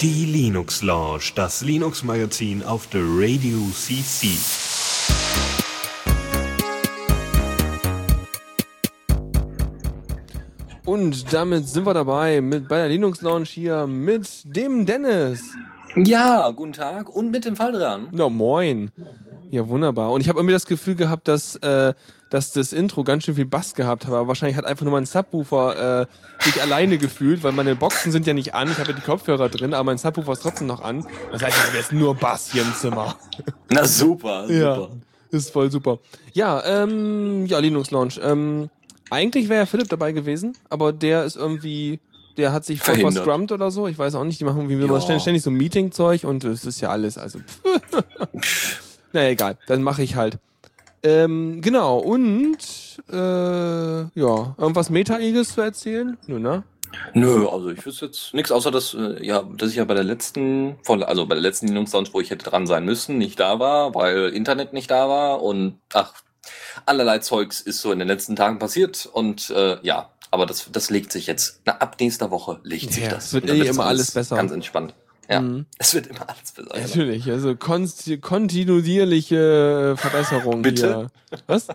Die Linux Lounge, das Linux Magazin auf der Radio CC. Und damit sind wir dabei mit bei der Linux Lounge hier mit dem Dennis. Ja, guten Tag und mit dem Fall dran. Na moin. Ja, wunderbar. Und ich habe irgendwie das Gefühl gehabt, dass, äh, dass das Intro ganz schön viel Bass gehabt hat. Aber wahrscheinlich hat einfach nur mein Subwoofer äh, sich alleine gefühlt, weil meine Boxen sind ja nicht an. Ich habe ja die Kopfhörer drin, aber mein Subwoofer ist trotzdem noch an. Das heißt, ich habe jetzt nur Bass hier im Zimmer. Na super, super. Ja, ist voll super. Ja, ähm, ja, Linux Launch. Ähm, eigentlich wäre ja Philipp dabei gewesen, aber der ist irgendwie, der hat sich voll verscrummt oder so. Ich weiß auch nicht, die machen wie immer Ja. ständig, ständig so Meeting-Zeug und es ist ja alles, also. naja, egal, dann mache ich halt. Ähm, genau, und äh, ja, irgendwas Meta-Eagles zu erzählen? Nö, ne? Nö, also ich wüsste jetzt nichts, außer dass, äh, ja, dass ich ja bei der letzten, also bei der letzten Linux Lounge, wo ich hätte dran sein müssen, nicht da war, weil Internet nicht da war und ach, allerlei Zeugs ist so in den letzten Tagen passiert und äh, ja, aber das, das legt sich jetzt. Na, ab nächster Woche legt sich Ja, das. wird eh immer alles besser. Ganz entspannt. Ja, Mhm. es wird immer alles besser. genau. Natürlich, also kontinuierliche Verbesserung Bitte? hier. Was?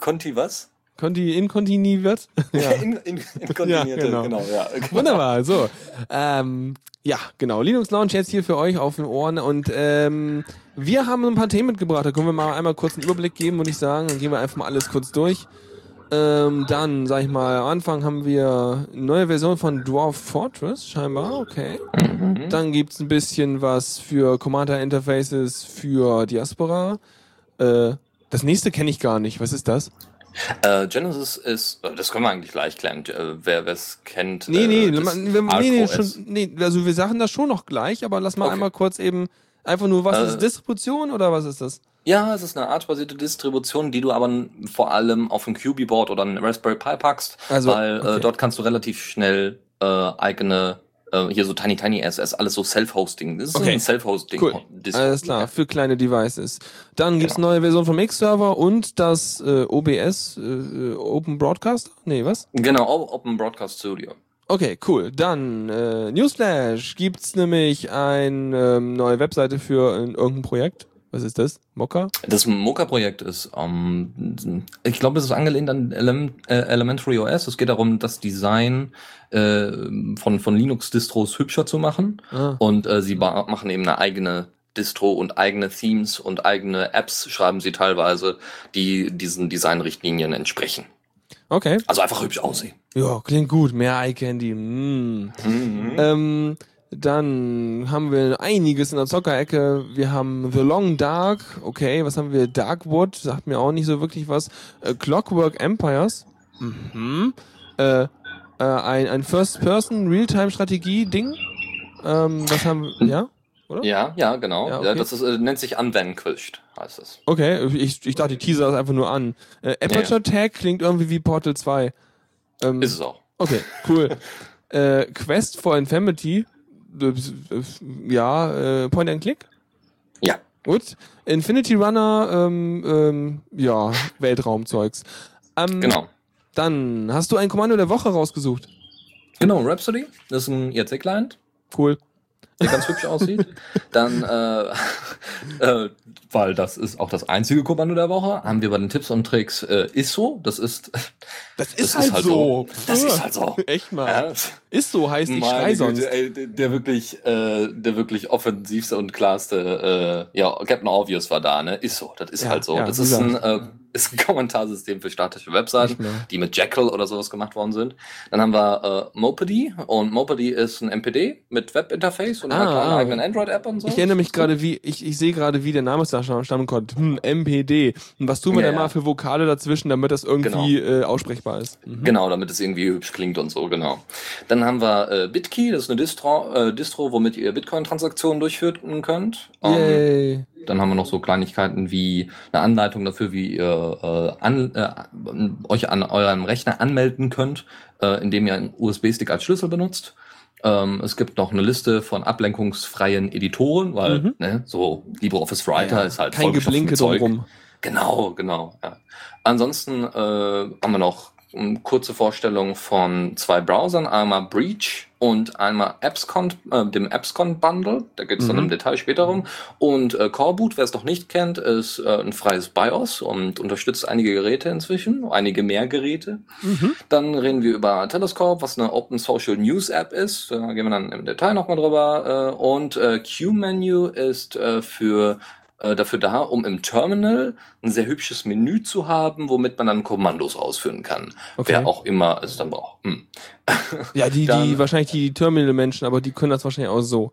Conti was? Konti inkontini wird? ja. In, in, in kontinierte, genau. genau. ja. Wunderbar, so. Ähm, ja, genau. Linux Lounge jetzt hier für euch auf den Ohren und ähm, wir haben ein paar Themen mitgebracht. Da können wir mal einmal kurz einen Überblick geben, würde ich sagen. Dann gehen wir einfach mal alles kurz durch. Ähm, dann, sag ich mal, am Anfang haben wir eine neue Version von Dwarf Fortress, scheinbar, okay. Mhm. Dann gibt's ein bisschen was für Commander Interfaces für Diaspora. Äh, das nächste kenne ich gar nicht. Was ist das? Äh, Genesis ist, äh, das können wir eigentlich gleich klären, äh, wer es kennt. Nee, nee, äh, wir, nee, nee, schon, nee, also wir sagen das schon noch gleich, aber lass mal Okay. einmal kurz eben einfach nur, was Äh, ist Distribution oder was ist das? Ja, es ist eine artbasierte Distribution, die du aber vor allem auf ein QB-Board oder ein Raspberry Pi packst, Also, weil okay. äh, dort kannst du relativ schnell äh, eigene, äh, hier so Tiny Tiny SS, alles so Self-Hosting. Das ist Okay. ein Self-Hosting. Cool, alles klar, für kleine Devices. Dann gibt's Genau. eine neue Version vom X-Server und das äh, OBS, äh, Open Broadcaster? Nee, was? Genau, Open Broadcast Studio. Okay, cool. Dann äh, Newsflash. Gibt's nämlich eine ähm, neue Webseite für äh, irgendein Projekt? Was ist das? Mokka? Das Mocha-Projekt ist, ähm, ich glaube, es ist angelehnt an Element, äh, Elementary OS. Es geht darum, das Design äh, von, von Linux-Distros hübscher zu machen. Ah. Und äh, sie machen eben eine eigene Distro und eigene Themes und eigene Apps schreiben sie teilweise, die diesen Designrichtlinien entsprechen. Okay. Also einfach hübsch aussehen. Ja, klingt gut. Mehr Eye Candy. Mm. Ähm, dann haben wir einiges in der Zockerecke. Wir haben The Long Dark. Okay, was haben wir? Darkwood. Sagt mir auch nicht so wirklich was. Äh, Clockwork Empires. Mhm. Äh, äh, ein, ein First-Person-Realtime-Strategie-Ding. Ähm, was haben wir? Ja? Oder? Ja, ja, genau. Ja, Ja, okay. das ist, äh, nennt sich Unvanquished, heißt es. Okay, ich, ich dachte, die Teaser ist einfach nur an. Äh, Aperture Tag klingt irgendwie wie Portal 2. Ähm, Ist es auch. Okay, cool. äh, Quest for Infamity. Äh, Ja, äh, Point and Click. Ja. Gut. Infinity Runner, ähm, ähm, ja, Weltraumzeugs. Ähm, Genau. Dann hast du ein Kommando der Woche rausgesucht. Genau, Rhapsody, das ist ein IRC-Client. Cool. Der ganz hübsch aussieht. Dann, äh, äh, weil das ist auch das einzige Kommando der Woche, haben wir bei den Tipps und Tricks äh, ISO. Das ist, Das ist halt so. Das ist halt so. Echt mal. Ist so, heißt ich schrei sonst. Ey, der, wirklich, äh, der wirklich offensivste und klarste, äh, ja, Captain Obvious war da, ne? Ist so, das ist Ja, halt so. ja, das ist ein, äh, ist ein Kommentarsystem für statische Webseiten, die mit Jekyll oder sowas gemacht worden sind. Dann haben wir äh, Mopedy und Mopedy ist ein MPD mit Webinterface und einer Ah, kleinen ah. eigenen Android-App und so. Ich erinnere mich gerade, wie, ich, ich sehe gerade, wie der Name da stammen konnte. Hm, MPD. Und was tun wir Ja, denn ja. mal für Vokale dazwischen, damit das irgendwie äh, aussprechbar ist? Mhm. Genau, damit es irgendwie hübsch klingt und so, genau. Dann haben wir äh, BitKey, das ist eine Distro, äh, Distro womit ihr Bitcoin-Transaktionen durchführen könnt. Ähm, Yay. Dann haben wir noch so Kleinigkeiten wie eine Anleitung dafür, wie ihr äh, an, äh, euch an eurem Rechner anmelden könnt, äh, indem ihr einen USB-Stick als Schlüssel benutzt. Ähm, es gibt noch eine Liste von ablenkungsfreien Editoren, weil Mhm. ne, so LibreOffice Writer Ja, ist halt Kein Geblinke drumrum. Genau, genau. Ja. Ansonsten äh, haben wir noch kurze Vorstellung von zwei Browsern, einmal Breach und einmal AppsCon, äh, dem AppsCon Bundle. Da geht es dann Mhm. im Detail später rum. Und äh, Coreboot, wer es noch nicht kennt, ist äh, ein freies BIOS und unterstützt einige Geräte inzwischen, einige mehr Geräte. Mhm. Dann reden wir über Telescope, was eine Open Social News App ist. Da gehen wir dann im Detail nochmal drüber. Äh, und äh, Q-Menu ist äh, für äh, dafür da, um im Terminal ein sehr hübsches Menü zu haben, womit man dann Kommandos ausführen kann. Okay. Wer auch immer es dann braucht. Hm. Ja, die, die, Dann- wahrscheinlich die Terminal-Menschen, aber die können das wahrscheinlich auch so.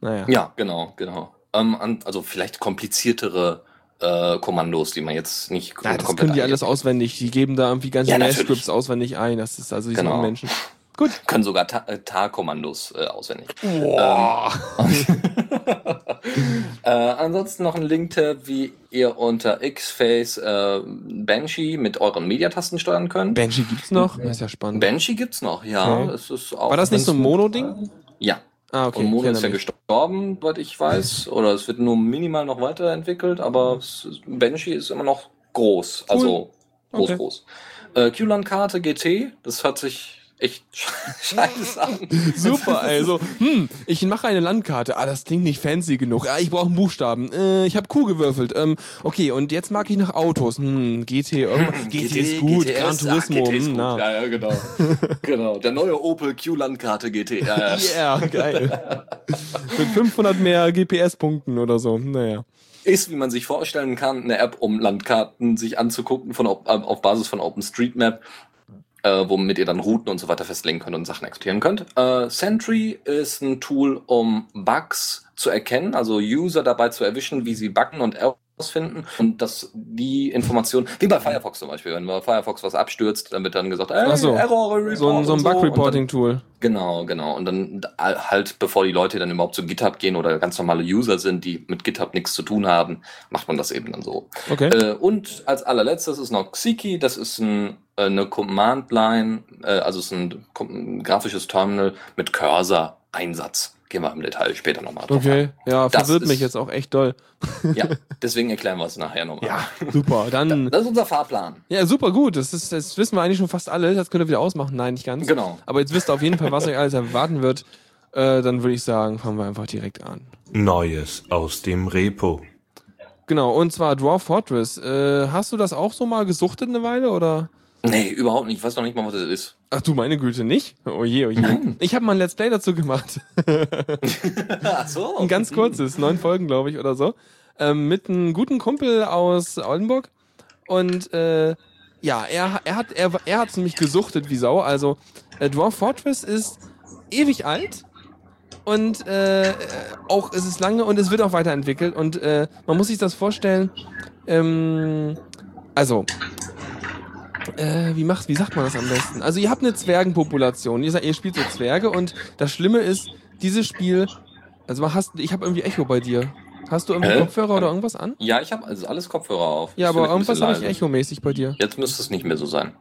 Naja. Ja, genau, genau. Ähm, also vielleicht kompliziertere äh, Kommandos, die man jetzt nicht Ja, das können die alles auswendig. Die geben da irgendwie ganze Ja, natürlich. auswendig ein. Das ist also die Genau. Menschen. Gut. können sogar äh, Tar-Kommandos äh, auswendig. Boah. Äh, ansonsten noch ein Link-Tab, wie ihr unter Xface äh, Banshee mit euren Mediatasten steuern könnt. Banshee gibt's noch? Das ist ja spannend. Banshee gibt's noch, ja. Okay. Es ist auch War das nicht so ein Mono-Ding? Ja. Ah, okay. Und Mono ist ja gestorben, soweit ich weiß. Oder es wird nur minimal noch weiterentwickelt, aber es Banshee ist immer noch groß. Also groß, Okay. groß. Äh, QLAN-Karte GT, das hört sich echt scheiße an. Super, also, hm, ich mache eine Landkarte. Ah, das klingt nicht fancy genug. Ah, ich brauche einen Buchstaben. Äh, ich habe Q gewürfelt. Ähm, okay, und jetzt mag ich nach Autos. Hm, GT, irgendwas. GT, ist gut. GTS, Gran Turismo. Ah, GT ist hm, gut. na. Ja, ja, genau. genau. Der neue Opel Q-Landkarte GT. Ja, ja. Yeah, geil. Mit 500 mehr GPS-Punkten oder so. Naja. Ist, wie man sich vorstellen kann, eine App, um Landkarten sich anzugucken von, auf Basis von OpenStreetMap, äh, womit ihr dann Routen und so weiter festlegen könnt und Sachen exportieren könnt. Äh, Sentry ist ein Tool, um Bugs zu erkennen, also User dabei zu erwischen, wie sie buggen und ausfinden und dass die Information, wie bei Firefox zum Beispiel, wenn bei Firefox was abstürzt, dann wird dann gesagt, ey, so. Error Report So ein, so ein Bug-Reporting-Tool. Genau, genau. Und dann halt, bevor die Leute dann überhaupt zu GitHub gehen oder ganz normale User sind, die mit GitHub nichts zu tun haben, macht man das eben dann so. Okay. Äh, und als allerletztes ist noch Xiki, das ist ein, äh, eine Command-Line, äh, also es ist ein, ein grafisches Terminal mit Cursor-Einsatz. Gehen wir im Detail später nochmal drauf Okay. Ja, Das verwirrt mich jetzt auch echt doll. Ja, deswegen erklären wir es nachher nochmal. Ja, super. Dann. Das ist unser Fahrplan. Ja, super gut. Das, ist, das wissen wir eigentlich schon fast alle. Das könnt ihr wieder ausmachen. Nein, nicht ganz. Genau. Aber jetzt wisst ihr auf jeden Fall, was euch alles erwarten wird. Äh, dann würde ich sagen, fangen wir einfach direkt an. Neues aus dem Repo. Genau, und zwar Dwarf Fortress. Äh, hast du das auch so mal gesuchtet eine Weile oder? Nee, überhaupt nicht. Ich weiß noch nicht mal, was das ist. Ach du meine Güte, nicht? Oh je, oh je. Ich habe mal ein Let's Play dazu gemacht. Ach so. Ein ganz kurzes, neun Folgen, glaube ich, oder so. Ähm, mit einem guten Kumpel aus Oldenburg. Und äh, ja, er, er hat er, er hat's nämlich gesuchtet wie Sau. Also äh, Dwarf Fortress ist ewig alt und äh, äh, auch es ist lange und es wird auch weiterentwickelt und äh, man muss sich das vorstellen. Ähm, also äh, wie macht, wie sagt man das am besten? Also ihr habt eine Zwergenpopulation. Ihr, ihr spielt so Zwerge und das Schlimme ist, dieses Spiel, also hast, ich habe irgendwie Echo bei dir. Hast du irgendwie Hä? Kopfhörer oder irgendwas an? Ja, ich habe also alles Kopfhörer auf. Ja, Ist aber irgendwas habe ich. Echo-mäßig bei dir. Jetzt müsste es nicht mehr so sein.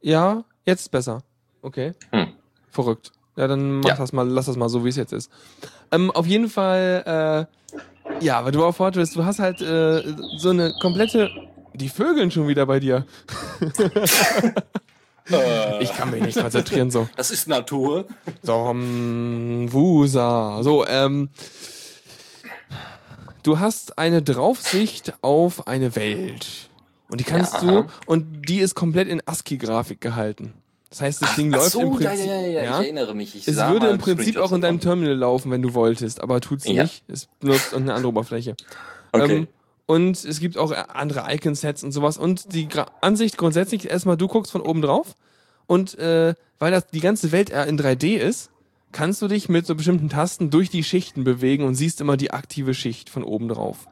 Ja, jetzt ist besser. Okay. Hm. Verrückt. Ja, dann mach Ja. das mal, lass das mal so, wie es jetzt ist. Ähm, auf jeden Fall, äh, ja, aber du auf Fortress, du hast halt äh, so eine komplette. Die Vögeln schon wieder bei dir. Ich kann mich nicht konzentrieren so. Das ist Natur. Dom Wusa. So, ähm. Du hast eine Draufsicht auf eine Welt. Und die kannst Ja. du, und die ist komplett in ASCII-Grafik gehalten. Das heißt, das Ding Ach läuft so, im ja, Prinzip. ja, ja, ja, ich erinnere mich. Ich Es würde im Prinzip auch in deinem. Terminal laufen, wenn du wolltest, aber tut's Ja. nicht. Es benutzt eine andere Oberfläche. Okay. Ähm, und es gibt auch andere Icon-Sets und sowas. Und die Gra Ansicht grundsätzlich erstmal, du guckst von oben drauf. Und äh, weil das die ganze Welt in 3D ist, kannst du dich mit so bestimmten Tasten durch die Schichten bewegen und siehst immer die aktive Schicht von oben drauf.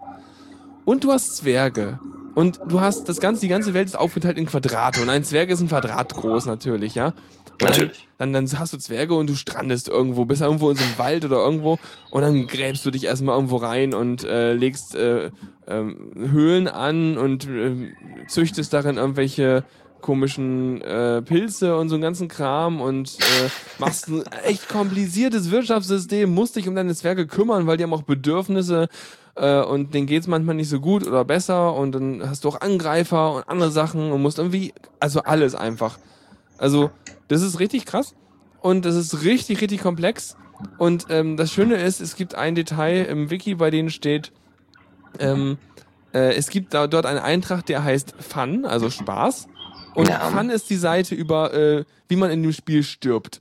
Und du hast Zwerge. Und du hast das ganze, die ganze Welt ist aufgeteilt in Quadrate. Und ein Zwerg ist ein Quadrat groß natürlich, ja. Natürlich. Dann, dann, hast du Zwerge und du strandest irgendwo, bist irgendwo in so einem Wald oder irgendwo und dann gräbst du dich erstmal irgendwo rein und äh, legst äh, ähm, Höhlen an und äh, züchtest darin irgendwelche komischen äh, Pilze und so einen ganzen Kram und äh, machst ein echt kompliziertes Wirtschaftssystem, musst dich um deine Zwerge kümmern, weil die haben auch Bedürfnisse äh, und denen geht's manchmal nicht so gut oder besser und dann hast du auch Angreifer und andere Sachen und musst irgendwie, also alles einfach. Also, das ist richtig krass und das ist richtig, richtig komplex. Und ähm, das Schöne ist, es gibt ein Detail im Wiki, bei dem steht, ähm, äh, es gibt da, dort einen Eintrag, der heißt Fun, also Spaß. Und Ja. Fun ist die Seite über, äh, wie man in dem Spiel stirbt.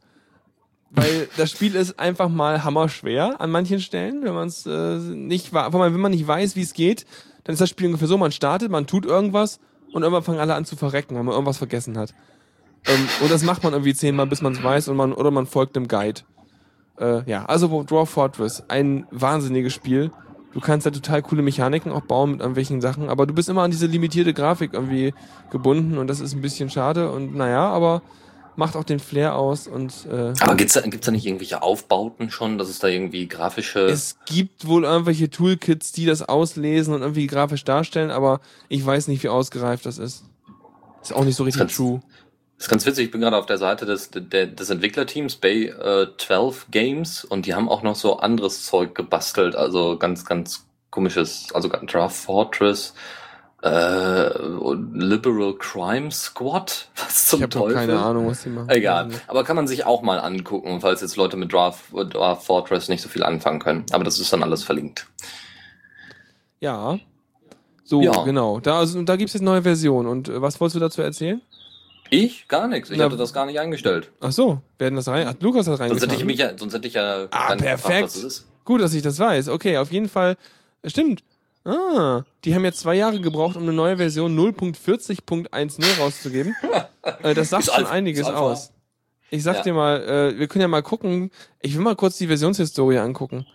Weil das Spiel ist einfach mal hammerschwer an manchen Stellen, wenn man es äh, nicht, wenn man nicht weiß, wie es geht, dann ist das Spiel ungefähr so, man startet, man tut irgendwas und irgendwann fangen alle an zu verrecken, weil man irgendwas vergessen hat. Ähm, und das macht man irgendwie zehnmal, bis man es weiß und man, oder man folgt einem Guide. Äh, ja, also Dwarf Fortress, ein wahnsinniges Spiel. Du kannst da total coole Mechaniken auch bauen mit irgendwelchen Sachen, aber du bist immer an diese limitierte Grafik irgendwie gebunden und das ist ein bisschen schade und naja, aber macht auch den Flair aus und äh, Aber gibt's da, gibt's da nicht irgendwelche Aufbauten schon, dass es da irgendwie grafische... es gibt wohl irgendwelche Toolkits, die das auslesen und irgendwie grafisch darstellen, aber ich weiß nicht, wie ausgereift das ist. Ist auch nicht so richtig true. Das ist ganz witzig, ich bin gerade auf der Seite des, des Entwicklerteams Bay äh, 12 Games und die haben auch noch so anderes Zeug gebastelt, also ganz, ganz komisches, also Draft Fortress, äh, Liberal Crime Squad, was Ich zum habe doch Teufel. keine Ahnung, was die machen. Egal, aber kann man sich auch mal angucken, falls jetzt Leute mit Draft, Draft Fortress nicht so viel anfangen können. Aber das ist dann alles verlinkt. Ja. So, Ja. genau. Da, also, da gibt's jetzt neue Versionen. Und äh, was wolltest du dazu erzählen? Ich? Gar nichts. Ich Na, hatte das gar nicht eingestellt. Ach so, werden das rein? Hat Lukas das Sonst reingetan? hätte ich mich ja, sonst hätte ich ja Ah, gefragt, perfekt. was das. Gut, dass ich das weiß. Okay, auf jeden Fall. äh, Stimmt. Ah, die haben jetzt zwei Jahre gebraucht, um eine neue Version 0.40.10 rauszugeben. äh, das sagt schon einiges aus. Ich sag Ja. dir mal, äh, wir können ja mal gucken. Ich will mal kurz die Versionshistorie angucken.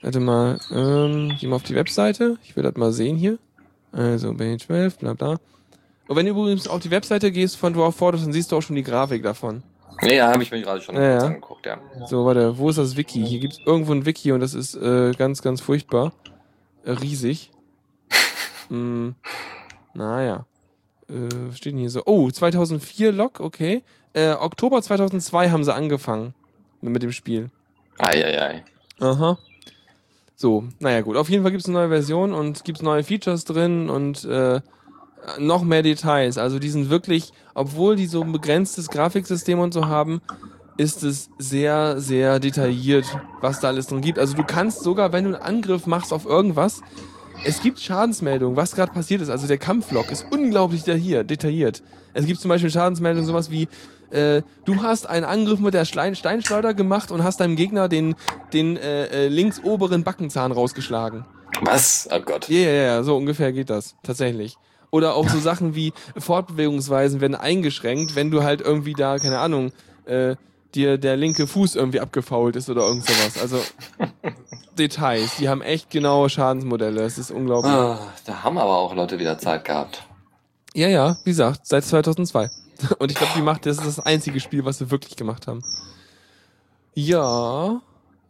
Warte mal, ähm, geh mal auf die Webseite. Ich will das mal sehen hier. Also, B12, bla bla. Und wenn du übrigens auf die Webseite gehst von Dwarf Fortress, dann siehst du auch schon die Grafik davon. Ja, ja habe ich mir gerade schon Ja, ja. angeguckt, ja. So, warte, wo ist das Wiki? Hier gibt's irgendwo ein Wiki und das ist äh, ganz, ganz furchtbar. Äh, riesig. mm, naja. Äh, was steht denn hier so? Oh, 2004 Log, okay. Äh, Oktober 2002 haben sie angefangen mit, mit dem Spiel. Eieiei. Aha. So, naja gut. Auf jeden Fall gibt's eine neue Version und gibt's neue Features drin und äh, noch mehr Details. Also die sind wirklich, obwohl die so ein begrenztes Grafiksystem und so haben, ist es sehr, sehr detailliert, was da alles drin gibt. Also du kannst sogar, wenn du einen Angriff machst auf irgendwas, es gibt Schadensmeldungen, was gerade passiert ist. Also der Kampflog ist unglaublich detailliert. detailliert. Es gibt zum Beispiel Schadensmeldungen, sowas wie, äh, du hast einen Angriff mit der Schlein Steinschleuder gemacht und hast deinem Gegner den, den äh, äh, links oberen Backenzahn rausgeschlagen. Was? Oh Gott. Ja, ja, ja, so ungefähr geht das, tatsächlich. Oder auch so Sachen wie Fortbewegungsweisen werden eingeschränkt, wenn du halt irgendwie da, keine Ahnung, äh, dir der linke Fuß irgendwie abgefault ist oder irgend sowas. Also Details, die haben echt genaue Schadensmodelle, es ist unglaublich. Ah, da haben aber auch Leute wieder Zeit gehabt. Ja, ja, wie gesagt, seit 2002. Und ich glaube, die macht, das ist das einzige Spiel, was wir wirklich gemacht haben. Ja,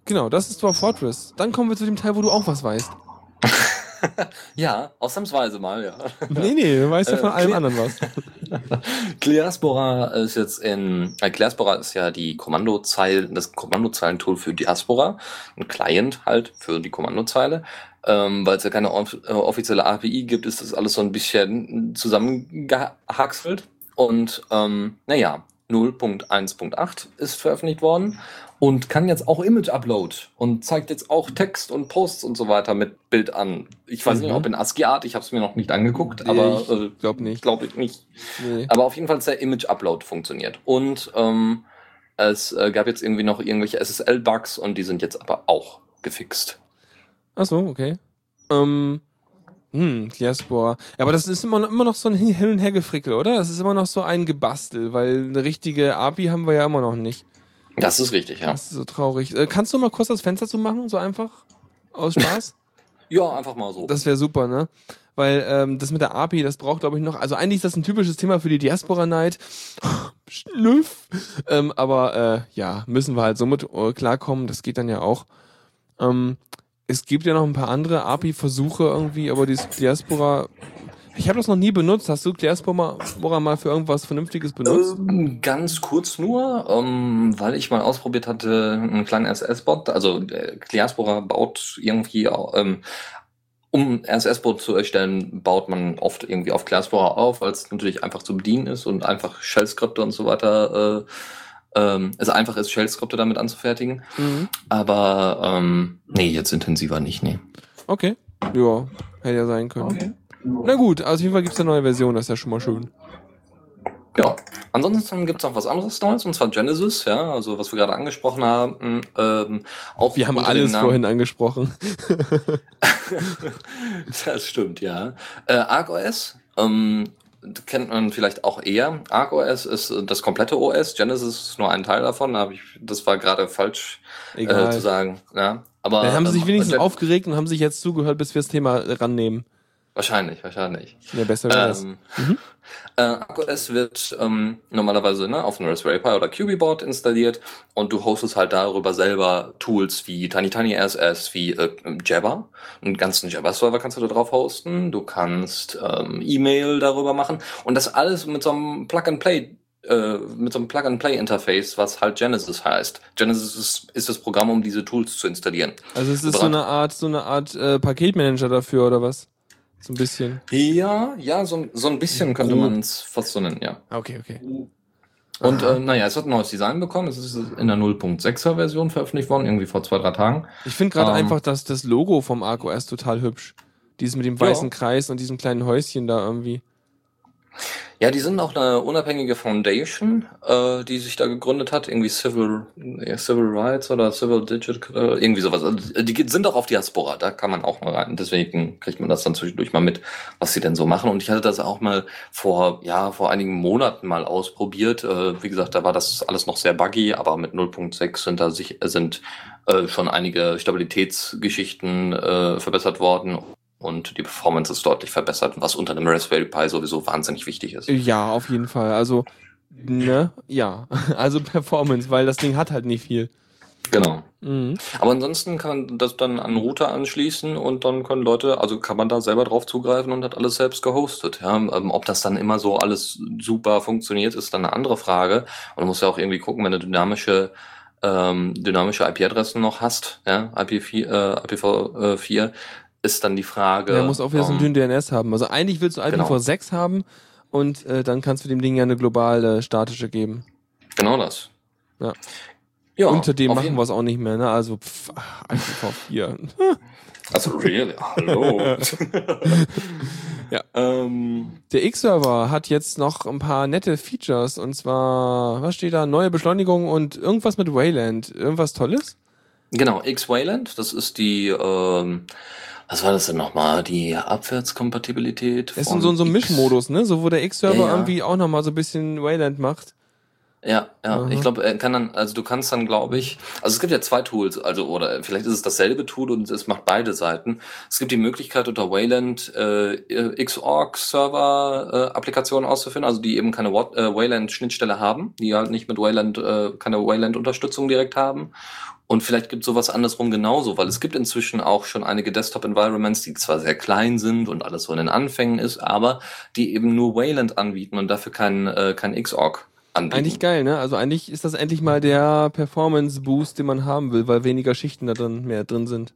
genau, das ist Dwarf Fortress. Dann kommen wir zu dem Teil, wo du auch was weißt. Ja, ausnahmsweise mal, ja. Nee, nee, du weißt ja Äh, von allem Kle- anderen was. Diaspora ist jetzt in, äh, Diaspora ist ja die Kommandozeilen, das Kommandozeilentool für Diaspora, ein Client halt für die Kommandozeile. Ähm, Weil es ja keine off äh, offizielle API gibt, ist das alles so ein bisschen zusammengehackselt. Und ähm, naja, 0.1.8 ist veröffentlicht worden und kann jetzt auch Image-Upload und zeigt jetzt auch Text und Posts und so weiter mit Bild an. Ich weiß nicht, Mhm. ob in ASCII-Art, ich habe es mir noch nicht angeguckt, Nee, aber ich äh, glaub nicht. Glaube ich nicht. Nee. Aber auf jeden Fall ist der Image-Upload funktioniert. Und ähm, es äh, gab jetzt irgendwie noch irgendwelche SSL-Bugs und die sind jetzt aber auch gefixt. Ach so, okay. Ähm, hm, Diaspora. Ja, aber das ist immer noch, immer noch so ein Hin- und Hergefrickel, oder? Das ist immer noch so ein Gebastel, weil eine richtige API haben wir ja immer noch nicht. Das ist richtig, ja. Das ist so traurig. Äh, kannst du mal kurz das Fenster zu machen, so einfach? Aus Spaß? Ja, einfach mal so. das wäre super, ne? Weil ähm, das mit der API, das braucht, glaube ich, noch. Also eigentlich ist das ein typisches Thema für die Diaspora Night. Schlüff. Ähm, aber äh, ja, müssen wir halt so mit äh, klarkommen. Das geht dann ja auch. Ähm, es gibt ja noch ein paar andere API-Versuche irgendwie, aber die Diaspora. Ich habe das noch nie benutzt. Hast du Diaspora mal für irgendwas Vernünftiges benutzt? Ähm, ganz kurz nur, ähm, weil ich mal ausprobiert hatte, einen kleinen SS-Bot. Also äh, Diaspora baut irgendwie ähm, um RSS-Boot zu erstellen, baut man oft irgendwie auf Classflower auf, weil es natürlich einfach zu bedienen ist und einfach Shell-Skripte und so weiter, äh, ähm, es einfach ist, Shell-Skripte damit anzufertigen. Mhm. Aber ähm, nee, jetzt intensiver nicht, nee. Okay. Ja, hätte ja sein können. Na gut, also auf jeden Fall gibt's eine neue Version, das ist ja schon mal schön. Ja, ansonsten gibt's noch was anderes Neues, und zwar Genesis, ja, also was wir gerade angesprochen haben. Ähm, auch Wir haben alles vorhin angesprochen. das stimmt, ja. Äh, ArcOS ähm, kennt man vielleicht auch eher. ArcOS ist äh, das komplette OS, Genesis ist nur ein Teil davon. Da ich, das war gerade falsch äh, zu sagen. Ja, aber Dann haben sie sich ähm, wenigstens Gen- aufgeregt und haben sich jetzt zugehört, bis wir das Thema rannehmen. Wahrscheinlich, wahrscheinlich. Ja, besser wäre. Ähm, Mhm. äh, ArcOS wird ähm, normalerweise ne, auf einem Raspberry Pi oder QB-Board installiert und du hostest halt darüber selber Tools wie TinyTinyRSS, wie äh, Jabber. Einen ganzen Jabber-Server kannst du da drauf hosten. Du kannst ähm, E-Mail darüber machen und das alles mit so einem Plug-and-Play äh, mit so einem Plug-and-Play-Interface, was halt Genesis heißt. Genesis ist, ist das Programm, um diese Tools zu installieren. Also es ist so bereit? eine Art, so eine Art äh, Paketmanager dafür oder was? So ein bisschen. Ja, ja, so, so ein bisschen könnte man es fast so nennen, ja. Okay, okay. Und Aha. äh, naja, es hat ein neues Design bekommen. Es ist in der 0.6er Version veröffentlicht worden, irgendwie vor zwei, drei Tagen. Ich finde gerade Ähm. einfach, dass das Logo vom ArcOS total hübsch. Dieses mit dem Ja. weißen Kreis und diesem kleinen Häuschen da irgendwie. Ja, die sind auch eine unabhängige Foundation, äh, die sich da gegründet hat, irgendwie Civil, ja, Civil Rights oder Civil Digital, irgendwie sowas. Also, die sind auch auf Diaspora, da kann man auch mal rein. Deswegen kriegt man das dann zwischendurch mal mit, was sie denn so machen. Und ich hatte das auch mal vor, ja, vor einigen Monaten mal ausprobiert. Äh, wie gesagt, da war das alles noch sehr buggy, aber mit 0.6 sind da sich, sind äh, schon einige Stabilitätsgeschichten äh, verbessert worden. Und die Performance ist deutlich verbessert, was unter einem Raspberry Pi sowieso wahnsinnig wichtig ist. Ja, auf jeden Fall. Also, ne? Ja. Also Performance, weil das Ding hat halt nicht viel. Genau. Mhm. Aber ansonsten kann man das dann an Router anschließen und dann können Leute, also kann man da selber drauf zugreifen und hat alles selbst gehostet. Ja, ähm, ob das dann immer so alles super funktioniert, ist dann eine andere Frage. Und du musst ja auch irgendwie gucken, wenn du dynamische ähm, dynamische IP-Adressen noch hast, ja, IP4, äh, IPv4, ist dann die Frage. Der muss auch wieder so einen ähm, dünnen DNS haben. Also eigentlich willst du Genau. IPv6 haben und äh, dann kannst du dem Ding ja eine globale statische geben. Genau das. Ja. Ja, Unter dem machen wir es auch nicht mehr, ne? Also pff, ach, IPv4. Also really, hallo. Ja. Ähm, Der X-Server hat jetzt noch ein paar nette Features und zwar, was steht da? Neue Beschleunigung und irgendwas mit Wayland. Irgendwas Tolles? Genau, X-Wayland, das ist die, ähm, was war das denn nochmal? Die Abwärtskompatibilität. Das ist so, so ein. Mischmodus, ne? So wo der X-Server Ja, ja. irgendwie auch nochmal so ein bisschen Wayland macht. Ja, ja. Aha. Ich glaube, er kann dann, also du kannst dann, glaube ich, also es gibt ja zwei Tools, also oder vielleicht ist es dasselbe Tool und es macht beide Seiten. Es gibt die Möglichkeit unter Wayland äh, Xorg Server äh, Applikationen auszuführen, also die eben keine äh, Wayland Schnittstelle haben, die halt nicht mit Wayland äh, keine Wayland Unterstützung direkt haben. Und vielleicht gibt es sowas andersrum genauso, weil es gibt inzwischen auch schon einige Desktop-Environments, die zwar sehr klein sind und alles so in den Anfängen ist, aber die eben nur Wayland anbieten und dafür kein, äh, kein Xorg anbieten. Eigentlich geil, ne? Also eigentlich ist das endlich mal der Performance-Boost, den man haben will, weil weniger Schichten da drin mehr drin sind.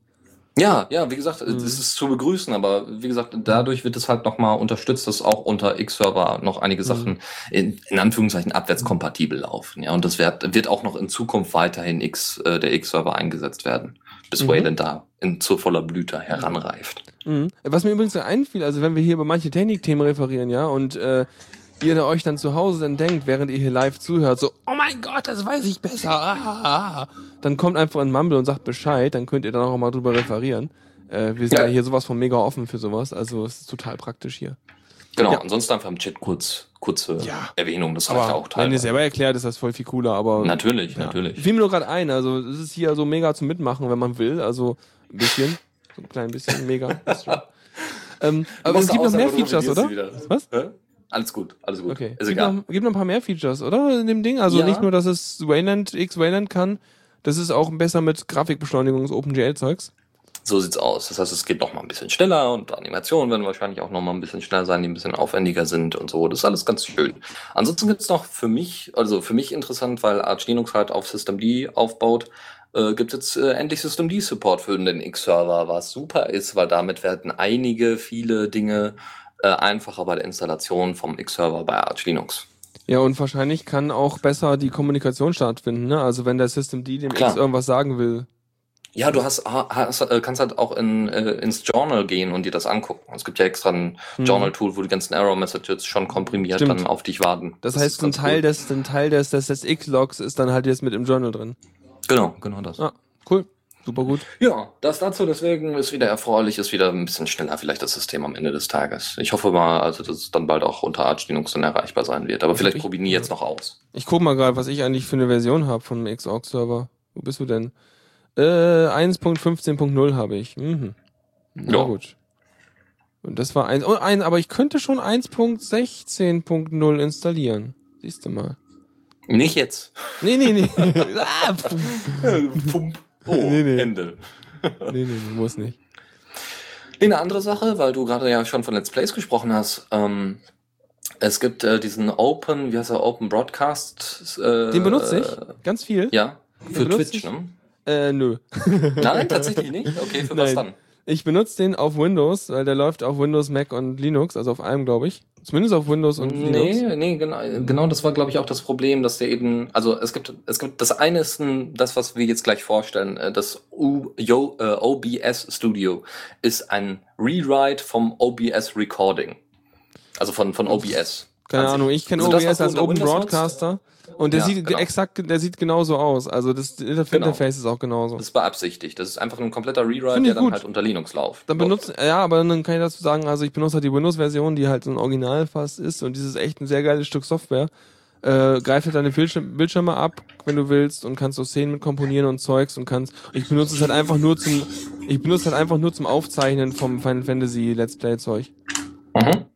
Ja, ja, wie gesagt, Mhm. es ist zu begrüßen, aber wie gesagt, dadurch wird es halt nochmal unterstützt, dass auch unter X-Server noch Mhm. einige Sachen in, in Anführungszeichen abwärtskompatibel laufen. Ja, und das wird, wird auch noch in Zukunft weiterhin X, äh, der X-Server eingesetzt werden, bis Mhm. Wayland da in, zu voller Blüte heranreift. Mhm. Was mir übrigens einfiel, also wenn wir hier über manche Technikthemen referieren, ja, und äh, ihr da euch dann zu Hause dann denkt, während ihr hier live zuhört, so, oh mein Gott, das weiß ich besser, ah, ah, ah. dann kommt einfach ein Mumble und sagt Bescheid, dann könnt ihr dann auch mal drüber referieren. Äh, wir sind ja. Ja. hier sowas von mega offen für sowas, also es ist total praktisch hier. Genau, Ja. ansonsten einfach im Chat kurz, kurze Ja. Erwähnung, das reicht Aber ja auch wenn ihr teilweise. selber erklärt, ist das voll viel cooler, aber Natürlich, ja. natürlich. Fiel mir nur gerade ein, also es ist hier so mega zum Mitmachen, wenn man will, also ein bisschen, so ein klein bisschen, mega. ähm, aber es gibt noch mehr Features, oder? Was? Hä? Alles gut, alles gut. Okay. Ist gibt, egal. noch, gibt noch ein paar mehr Features, oder? In dem Ding? Also Ja. nicht nur, dass es Wayland, X Wayland kann, das ist auch besser mit Grafikbeschleunigung des OpenGL-Zeugs. So sieht's aus. Das heißt, es geht noch mal ein bisschen schneller und Animationen werden wahrscheinlich auch noch mal ein bisschen schneller sein, die ein bisschen aufwendiger sind und so. Das ist alles ganz schön. Ansonsten gibt's noch für mich, also für mich interessant, weil Arch Linux halt auf Systemd aufbaut, äh, gibt jetzt äh, endlich Systemd Support für den X-Server, was super ist, weil damit werden einige, viele Dinge äh, einfacher bei der Installation vom X-Server bei Arch Linux. Ja, und wahrscheinlich kann auch besser die Kommunikation stattfinden, ne? Also wenn der Systemd dem Klar. X irgendwas sagen will. Ja, du hast, hast äh, kannst halt auch in, äh, ins Journal gehen und dir das angucken. Es gibt ja extra ein Mhm. Journal-Tool, wo die ganzen Error-Messages schon komprimiert Stimmt. dann auf dich warten. Das, ist heißt, ein Teil cool. des, ein Teil des, des, des X-Logs ist dann halt jetzt mit im Journal drin. Genau, genau das. Ah. Super gut. Ja, das dazu, deswegen ist wieder erfreulich, ist wieder ein bisschen schneller vielleicht das System am Ende des Tages. Ich hoffe mal, also, dass es dann bald auch unter Arch Linux dann erreichbar sein wird. Aber vielleicht ich- probieren die jetzt noch aus. Ich guck mal gerade, was ich eigentlich für eine Version habe vom Xorg-Server. Wo bist du denn? Äh, 1.15.0 habe ich. Mhm. Na Ja. gut. Und das war eins. Oh, ein, aber ich könnte schon 1.16.0 installieren. Siehst du mal. Nicht jetzt. Nee, nee, nee. ah, pf. Pump. Oh, Nee, nee. Ende. nee, nee, nee, muss nicht. Nee, Eine andere Sache, weil du gerade ja schon von Let's Plays gesprochen hast. Ähm, es gibt äh, diesen Open, wie heißt er, Open Broadcast. Äh, Den benutze ich ganz viel. Ja, für benutze Twitch, ich? ne? Äh, nö. Nein, tatsächlich nicht. Okay, für was Nein. dann? Ich benutze den auf Windows, weil der läuft auf Windows, Mac und Linux, also auf allem, glaube ich. Zumindest auf Windows und Linux. Nee, nee, genau, genau das war, glaube ich, auch das Problem, dass der eben, also es gibt, es gibt, das eine ist ein, das, was wir jetzt gleich vorstellen, äh, das U, Yo, äh, OBS Studio ist ein Rewrite vom OBS Recording. Also von, von OBS. Keine. Ahnung, ich kenne Also OBS als Open Broadcaster und der Ja, sieht genau. exakt, der sieht genauso aus. Also das Genau. Interface ist auch genauso. Das ist beabsichtigt. Das ist einfach ein kompletter Rewrite, der dann gut. halt unter Linux läuft. Dann benutzt, ja, aber dann kann ich dazu sagen, also ich benutze halt die Windows-Version, die halt so ein Original fast ist und dieses echt ein sehr geiles Stück Software. Äh, greift halt deine Bildschirm, Bildschirme ab, wenn du willst und kannst so Szenen mit komponieren und Zeugs und kannst, ich benutze es halt einfach nur zum, ich benutze halt einfach nur zum Aufzeichnen vom Final Fantasy Let's Play Zeug. Mhm.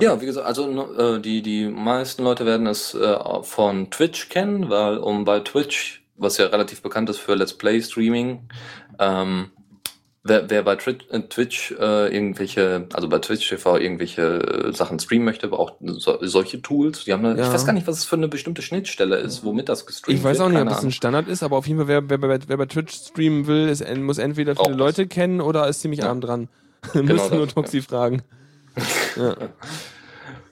Ja, wie gesagt, also äh, die, die meisten Leute werden es äh, von Twitch kennen, weil um bei Twitch, was ja relativ bekannt ist für Let's Play Streaming, ähm, wer, wer bei Twitch, äh, Twitch äh, irgendwelche, also bei Twitch TV irgendwelche äh, Sachen streamen möchte, braucht so, solche Tools. Die haben eine, Ja. Ich weiß gar nicht, was es für eine bestimmte Schnittstelle ist, womit das gestreamt Ich weiß wird. auch nicht, ob das ein. Standard ist, aber auf jeden Fall, wer, wer, wer, wer bei Twitch streamen will, ist, muss entweder viele. Leute kennen oder ist ziemlich Ja. arm dran. Genau Müsste nur das, Toxi fragen. Ja.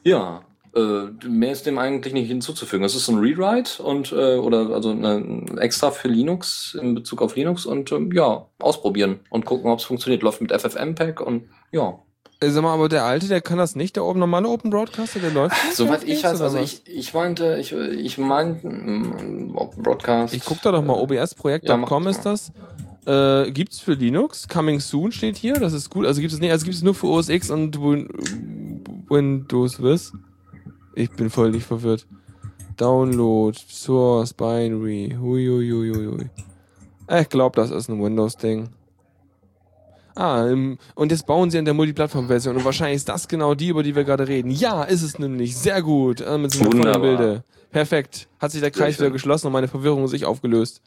Ja, äh, mehr ist dem eigentlich nicht hinzuzufügen. Es ist ein Rewrite und äh, oder also eine, extra für Linux in Bezug auf Linux und ähm, ja, ausprobieren und gucken, ob es funktioniert. Läuft mit FFmpeg und ja. Äh, Sag mal, aber der alte, der kann das nicht, der oben normale Open Broadcaster, der läuft nicht Soweit ich weiß, also ich, ich meinte, ich, ich meinte, Open Broadcast. Ich guck da doch mal, Ja, obsprojekt.com mach ist das Äh, gibt's für Linux, Coming Soon steht hier, das ist gut. Also gibt es nicht, also gibt es nur für OS X und Win Windows was? Ich bin völlig verwirrt. Download, Source, Binary, huiuiuiui. Ich glaube, das ist ein Windows-Ding. Ah, und jetzt bauen sie an der Multiplattform-Version und wahrscheinlich ist das genau die, über die wir gerade reden. Ja, ist es nämlich. Sehr gut. Äh, mit so einem. Bilde. Perfekt. Hat sich der Kreis wieder geschlossen und meine Verwirrung sich aufgelöst.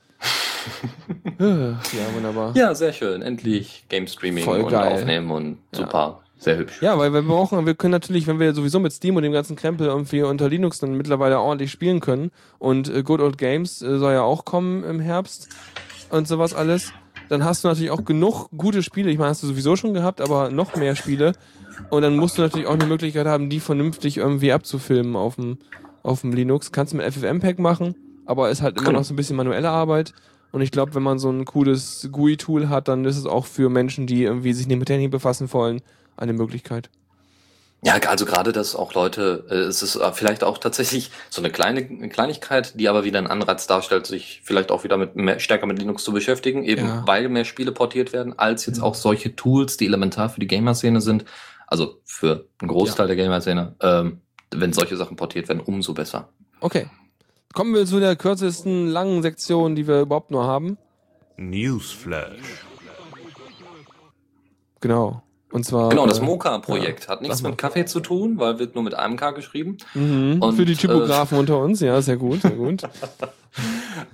ja, wunderbar. Ja, sehr schön. Endlich Game Streaming Voll und geil. aufnehmen und super. Sehr hübsch. Ja, weil wir brauchen, wir können natürlich, wenn wir sowieso mit Steam und dem ganzen Krempel irgendwie unter Linux dann mittlerweile ordentlich spielen können und äh, Good Old Games äh, soll ja auch kommen im Herbst und sowas alles, dann hast du natürlich auch genug gute Spiele. Ich meine, hast du sowieso schon gehabt, aber noch mehr Spiele. Und dann musst du natürlich auch eine Möglichkeit haben, die vernünftig irgendwie abzufilmen auf dem, auf dem Linux. Kannst du mit FFmpeg machen, aber ist halt immer Genau. noch so ein bisschen manuelle Arbeit. Und ich glaube, wenn man so ein cooles GUI-Tool hat, dann ist es auch für Menschen, die irgendwie sich nicht mit Technik befassen wollen, eine Möglichkeit. Ja, also gerade, dass auch Leute, äh, es ist äh, vielleicht auch tatsächlich so eine kleine Kleinigkeit, die aber wieder einen Anreiz darstellt, sich vielleicht auch wieder mit mehr, stärker mit Linux zu beschäftigen, eben Ja. weil mehr Spiele portiert werden, als jetzt auch solche Tools, die elementar für die Gamer-Szene sind. Also für einen Großteil der Gamer-Szene. Ähm, wenn solche Sachen portiert werden, umso besser. Okay. Kommen wir zu der kürzesten langen Sektion, die wir überhaupt nur haben. Newsflash. Genau. Und zwar. Genau, das äh, Mocha-Projekt ja, hat nichts mit Kaffee zu tun, weil wird nur mit einem K geschrieben. Mhm. Und, Für die Typografen äh, unter uns, ja, sehr gut, sehr gut.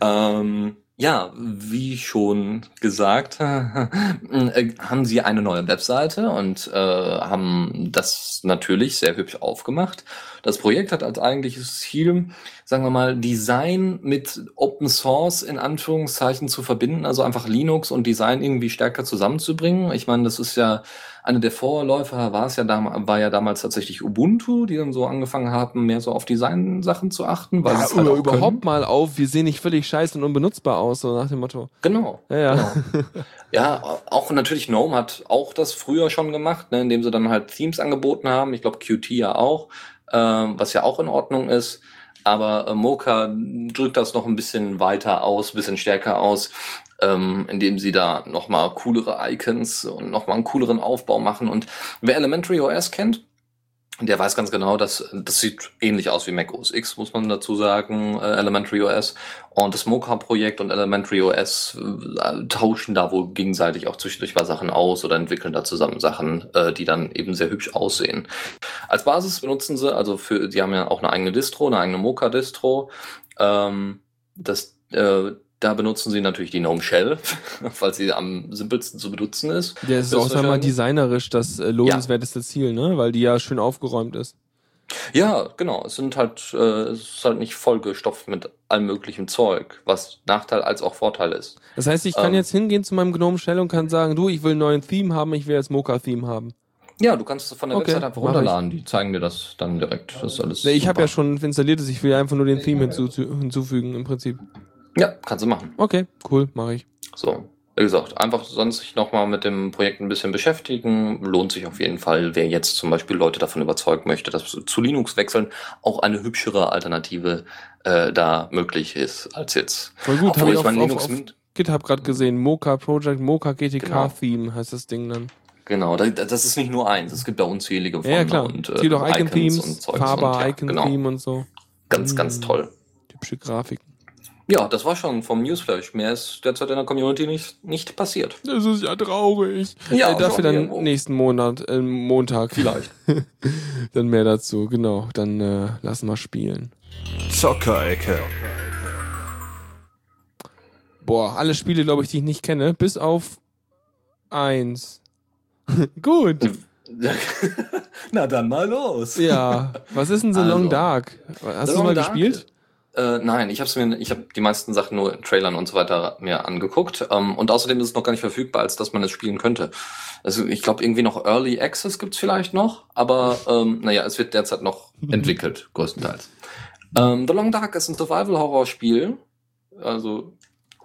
Ähm, Ja, wie schon gesagt, äh, haben sie eine neue Webseite und äh, haben das natürlich sehr hübsch aufgemacht. Das Projekt hat als eigentliches Ziel, sagen wir mal, Design mit Open Source in Anführungszeichen zu verbinden, also einfach Linux und Design irgendwie stärker zusammenzubringen. Ich meine, das ist ja eine der Vorläufer war es ja damals, war ja damals tatsächlich Ubuntu, die dann so angefangen haben, mehr so auf Design-Sachen zu achten, weil ja, halt überhaupt können. mal auf, wir sehen nicht völlig scheiße und unbenutzbar aus, so nach dem Motto. Genau. Ja, ja. Genau. Ja, auch natürlich GNOME hat auch das früher schon gemacht, ne, indem sie dann halt Themes angeboten haben. Ich glaube Qt ja auch, ähm, was ja auch in Ordnung ist. Aber äh, Mocha drückt das noch ein bisschen weiter aus, bisschen stärker aus, ähm, indem sie da nochmal coolere Icons und nochmal einen cooleren Aufbau machen. Und wer Elementary OS kennt, der weiß ganz genau, dass das sieht ähnlich aus wie Mac OS X, muss man dazu sagen, äh, Elementary OS. Und das Mocha-Projekt und Elementary OS äh, tauschen da wohl gegenseitig auch zwischendurch mal Sachen aus oder entwickeln da zusammen Sachen, äh, die dann eben sehr hübsch aussehen. Als Basis benutzen sie, also für, die haben ja auch eine eigene Distro, eine eigene Mocha-Distro. Ähm, das, äh, da benutzen sie natürlich die GNOME Shell, weil sie am simpelsten zu benutzen ist. Der ist auch, mal, designerisch das äh, lohnenswerteste Ziel, ne? Weil die ja schön aufgeräumt ist. Ja, genau. Es sind halt, äh, es ist halt nicht vollgestopft mit allem möglichen Zeug, was Nachteil als auch Vorteil ist. Das heißt, ich kann Ähm. jetzt hingehen zu meinem Gnome Shell und kann sagen, du, ich will einen neuen Theme haben, ich will jetzt Mocha-Theme haben. Ja, du kannst es von der Okay, Website einfach runterladen. Die zeigen dir das dann direkt. Das ist alles. Nee, ich habe ja schon installiertes, ich will einfach nur den Theme hinzu hinzufügen im Prinzip. Ja, kannst du machen. Okay, cool, mache ich. So. Wie gesagt, einfach sonst sich nochmal mit dem Projekt ein bisschen beschäftigen. Lohnt sich auf jeden Fall, wer jetzt zum Beispiel Leute davon überzeugen möchte, dass zu Linux wechseln auch eine hübschere Alternative äh, da möglich ist als jetzt. Voll gut, habe ich ich auf, mein auf, Linux auf mit- GitHub gerade gesehen. Mocha Project, Mocha GTK Genau. Theme heißt das Ding dann. Genau, da- das ist nicht nur eins, es gibt da unzählige von Ja, klar. und auch Icon Icons Themes, und Zeugs Faber und ja, Icon genau. Theme und so. Ganz, ganz Mm. toll. Hübsche Grafiken. Ja, das war schon vom Newsflash. Mehr ist derzeit in der Community nicht, nicht passiert. Das ist ja traurig. Ja, äh, dafür dann irgendwo. nächsten Monat, äh, Montag. Vielleicht. dann mehr dazu, genau. Dann äh, lassen wir spielen. Zockerecke. Boah, alle Spiele, glaube ich, die ich nicht kenne, bis auf eins. Gut. Na dann mal los. Ja. Was ist denn The Also, Long Dark? Hast du mal Dark? gespielt? Äh, nein, ich habe mir, ich habe die meisten Sachen nur in Trailern und so weiter mir angeguckt. Ähm, und außerdem ist es noch gar nicht verfügbar, als dass man es spielen könnte. Also ich glaube irgendwie noch Early Access gibt's vielleicht noch, aber ähm, naja, es wird derzeit noch entwickelt, größtenteils. Ähm, The Long Dark ist ein Survival-Horror-Spiel, also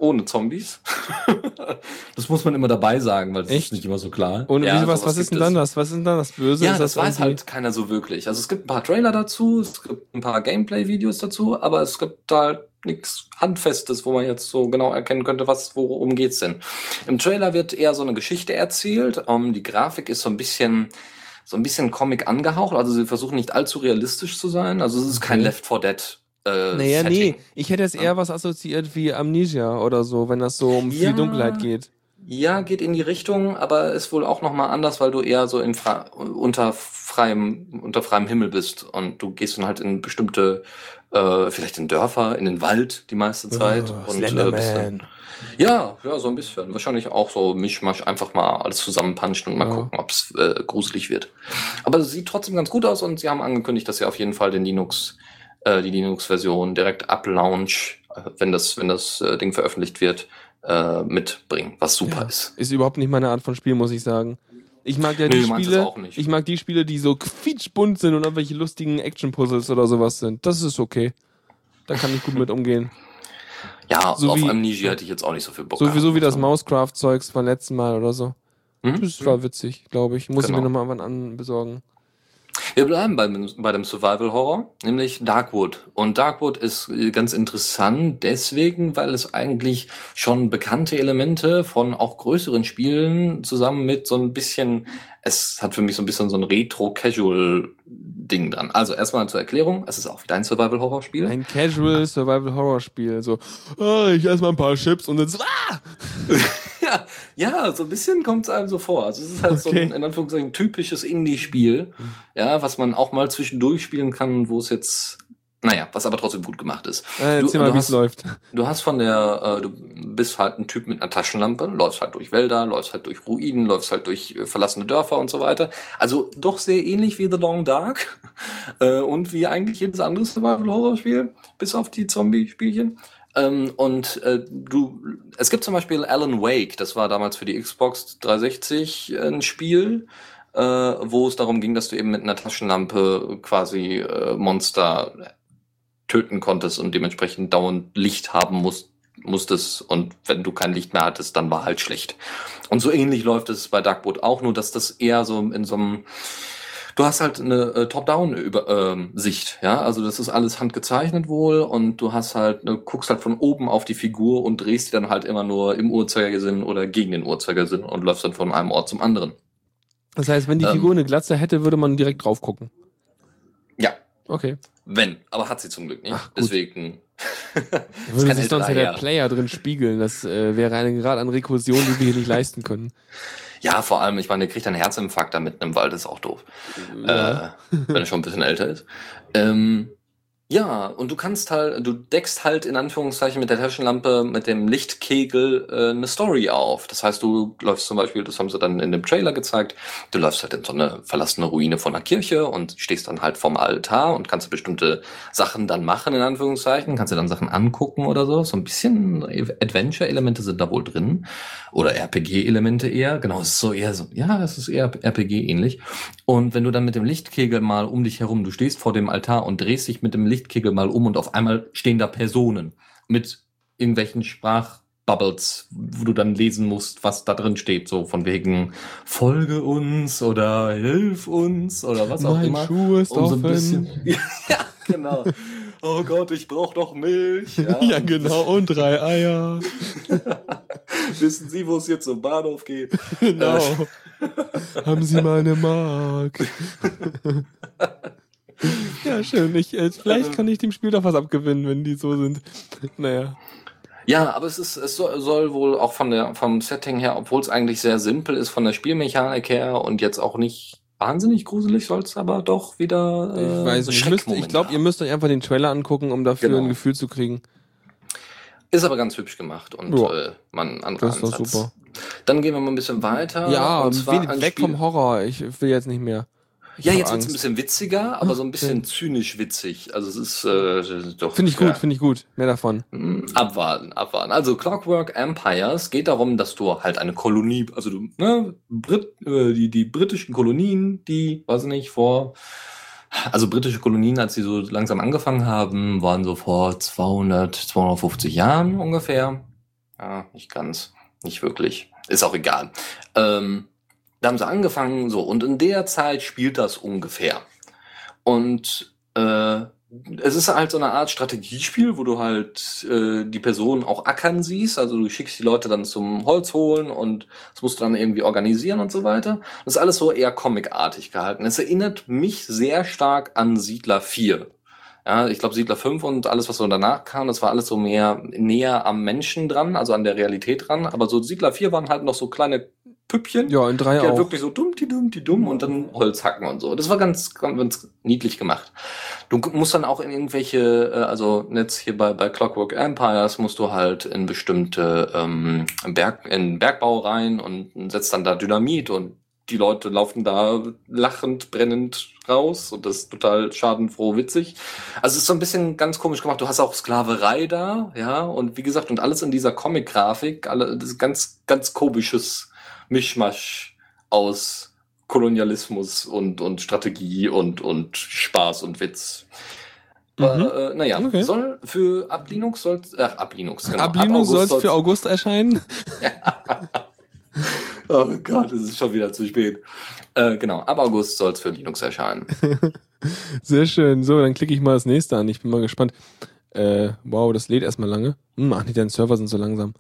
ohne Zombies. das muss man immer dabei sagen, weil es Echt? ist nicht immer so klar. Und Ja, wie, was, sowas was ist denn dann das? Was ist denn dann das Böse? Ja, ist das, weiß irgendwie- halt keiner so wirklich. Also es gibt ein paar Trailer dazu, es gibt ein paar Gameplay-Videos dazu, aber es gibt halt nichts Handfestes, wo man jetzt so genau erkennen könnte, was, worum geht's denn. Im Trailer wird eher so eine Geschichte erzählt. Ähm, die Grafik ist so ein bisschen, so ein bisschen Comic angehaucht. Also sie versuchen nicht allzu realistisch zu sein. Also es ist kein Okay. Left 4 Dead. Äh, Naja, Setting. nee. Ich hätte jetzt eher was assoziiert wie Amnesia oder so, wenn das so um viel Ja. Dunkelheit geht. Ja, geht in die Richtung, aber ist wohl auch nochmal anders, weil du eher so in unter freiem, unter freiem Himmel bist und du gehst dann halt in bestimmte, äh, vielleicht in Dörfer, in den Wald die meiste Zeit. Oh, und, äh, bist dann, ja, ja, so ein bisschen. Wahrscheinlich auch so Mischmasch, einfach mal alles zusammenpanschen und mal Ja. gucken, ob es äh, gruselig wird. Aber es sieht trotzdem ganz gut aus und sie haben angekündigt, dass sie auf jeden Fall den Linux, äh, die Linux-Version direkt ab Launch, äh, wenn das, wenn das äh, Ding veröffentlicht wird, äh, mitbringen, was super Ja. ist. Ist überhaupt nicht meine Art von Spiel, muss ich sagen. Ich mag ja Nee, die es Spiele, ich mag die Spiele, die so quietschbunt sind und irgendwelche lustigen Action-Puzzles oder sowas sind. Das ist okay. Da kann ich gut mit umgehen. Ja, So auf wie- Amnesia hätte ich jetzt auch nicht so viel Bock. Sowieso wie das gehabt. Mousecraft-Zeugs vom letzten Mal oder so. Mhm. Das war witzig, glaube ich. Muss ich Genau. mir nochmal wann an besorgen. Wir bleiben beim, bei dem Survival Horror, nämlich Darkwood. Und Darkwood ist äh, ganz interessant deswegen, weil es eigentlich schon bekannte Elemente von auch größeren Spielen zusammen mit so ein bisschen, es hat für mich so ein bisschen so ein Retro-Casual-Ding dran. Also erstmal zur Erklärung, es ist auch wieder ein Survival Horror Spiel. Ein Casual Survival Horror Spiel. So, ah, ich esse mal ein paar Chips und dann ah! Ja, ja, so ein bisschen kommt es einem so vor. Also es ist halt so Okay. ein, in Anführungszeichen, typisches Indie-Spiel, ja, was man auch mal zwischendurch spielen kann, wo es jetzt Naja, was aber trotzdem gut gemacht ist. Äh, erzähl mal, wie es hast, läuft. Du hast von der, äh, du bist halt ein Typ mit einer Taschenlampe, läufst halt durch Wälder, läufst halt durch Ruinen, läufst halt durch äh, verlassene Dörfer und so weiter. Also doch sehr ähnlich wie The Long Dark äh, und wie eigentlich jedes andere Survival-Horror-Spiel, bis auf die Zombie-Spielchen. Ähm, und äh, du, es gibt zum Beispiel Alan Wake, das war damals für die Xbox 360 ein Spiel, äh, wo es darum ging, dass du eben mit einer Taschenlampe quasi äh, Monster töten konntest und dementsprechend dauernd Licht haben musst, musstest. Und wenn du kein Licht mehr hattest, dann war halt schlecht. Und so ähnlich läuft es bei Darkboot auch, nur dass das eher so in so einem du hast halt eine äh, Top-Down-Sicht, ähm, ja, also das ist alles handgezeichnet wohl und du hast halt, ne, guckst halt von oben auf die Figur und drehst die dann halt immer nur im Uhrzeigersinn oder gegen den Uhrzeigersinn und läufst dann von einem Ort zum anderen. Das heißt, wenn die Ähm. Figur eine Glatze hätte, würde man direkt drauf gucken. Ja, Okay. wenn, aber hat sie zum Glück nicht. Ach. Deswegen. Würde sich sonst ja der. Player drin spiegeln. Das äh, wäre eine Grad an Rekursion, die wir hier nicht leisten können. Ja, vor allem, ich meine, der kriegt einen Herzinfarkt da mitten im Wald, ist auch doof. Ja. Äh, wenn er schon ein bisschen älter ist. Ähm, ja, und du kannst halt, du deckst halt in Anführungszeichen mit der Taschenlampe, mit dem Lichtkegel äh, eine Story auf. Das heißt, du läufst zum Beispiel, das haben sie dann in dem Trailer gezeigt, du läufst halt in so eine verlassene Ruine von einer Kirche und stehst dann halt vorm Altar und kannst bestimmte Sachen dann machen, in Anführungszeichen, kannst dir dann Sachen angucken oder so. So ein bisschen Adventure-Elemente sind da wohl drin. Oder RPG-Elemente eher. Genau, es ist so eher so, ja, es ist eher RPG-ähnlich. Und wenn du dann mit dem Lichtkegel mal um dich herum, du stehst vor dem Altar und drehst dich mit dem Lichtkegel mal um und auf einmal stehen da Personen mit irgendwelchen Sprachbubbles, wo du dann lesen musst, was da drin steht, so von wegen Folge uns oder Hilf uns oder was auch mein immer. Schuh ist Um so ein bisschen, ja, genau. Oh Gott, ich brauche doch Milch. Ja, genau. Und drei Eier. Wissen Sie, wo es jetzt zum Bahnhof geht? Genau. Haben Sie mal eine Mark? Ja, schön. Ich, äh, vielleicht kann ich dem Spiel doch was abgewinnen, wenn die so sind. Naja. Ja, aber es ist, es soll, wohl auch von der, vom Setting her, obwohl es eigentlich sehr simpel ist, von der Spielmechanik her und jetzt auch nicht wahnsinnig gruselig, soll es aber doch wieder. Ich Äh, weiß nicht. Ich, müsst, ich glaube, ihr müsst euch einfach den Trailer angucken, um dafür Genau. ein Gefühl zu kriegen. Ist aber ganz hübsch gemacht und Ja. äh, man andere Das ist doch Ansatz. super. Dann gehen wir mal ein bisschen weiter. Ja, und zwar weg Spiel- vom Horror. Ich will jetzt nicht mehr. Ja, jetzt wird's Angst. ein bisschen witziger, aber so ein bisschen okay. zynisch witzig. Also es ist äh, doch. Finde ich ja. gut, finde ich gut. Mehr davon. Hm, Abwarten, abwarten. Also Clockwork Empires geht darum, dass du halt eine Kolonie, also du, ne, Brit, äh, die, die britischen Kolonien, die, weiß ich nicht, vor, also britische Kolonien, als sie so langsam angefangen haben, waren so vor 200, 250 Jahren ungefähr. Ja, nicht ganz, nicht wirklich. Ist auch egal. Ähm, da haben sie angefangen, so, und in der Zeit spielt das ungefähr. Und äh, es ist halt so eine Art Strategiespiel, wo du halt äh, die Person auch ackern siehst. Also du schickst die Leute dann zum Holz holen und das musst du dann irgendwie organisieren und so weiter. Das ist alles so eher comicartig gehalten. Es erinnert mich sehr stark an Siedler 4. Ja, ich glaube Siedler 5 und alles, was so danach kam, das war alles so mehr näher am Menschen dran, also an der Realität dran. Aber so Siedler 4 waren halt noch so kleine Püppchen. Ja, in drei Die halt auch. wirklich so dumm, die dumm, die dumm und dann Holz hacken und so. Das war ganz, ganz, niedlich gemacht. Du musst dann auch in irgendwelche, äh, also jetzt hier bei, bei Clockwork Empires musst du halt in bestimmte ähm, Berg, in Bergbau rein und setzt dann da Dynamit und die Leute laufen da lachend, brennend raus und das ist total schadenfroh witzig. Also es ist so ein bisschen ganz komisch gemacht. Du hast auch Sklaverei da, ja, und wie gesagt, und alles in dieser Comic-Grafik, alle, das ist ganz, ganz komisches Mischmasch aus Kolonialismus und, und Strategie und, und Spaß und Witz. Mhm. Äh, naja, Okay. soll für ab Linux soll ach, ab Linux, genau. Ab Linux soll es für August erscheinen. Oh Gott, es ist schon wieder zu spät. Äh, genau, ab August soll es für Linux erscheinen. Sehr schön. So, dann klicke ich mal das nächste an. Ich bin mal gespannt. Äh, wow, das lädt erstmal lange. Hm, ach nee, deine Server sind so langsam.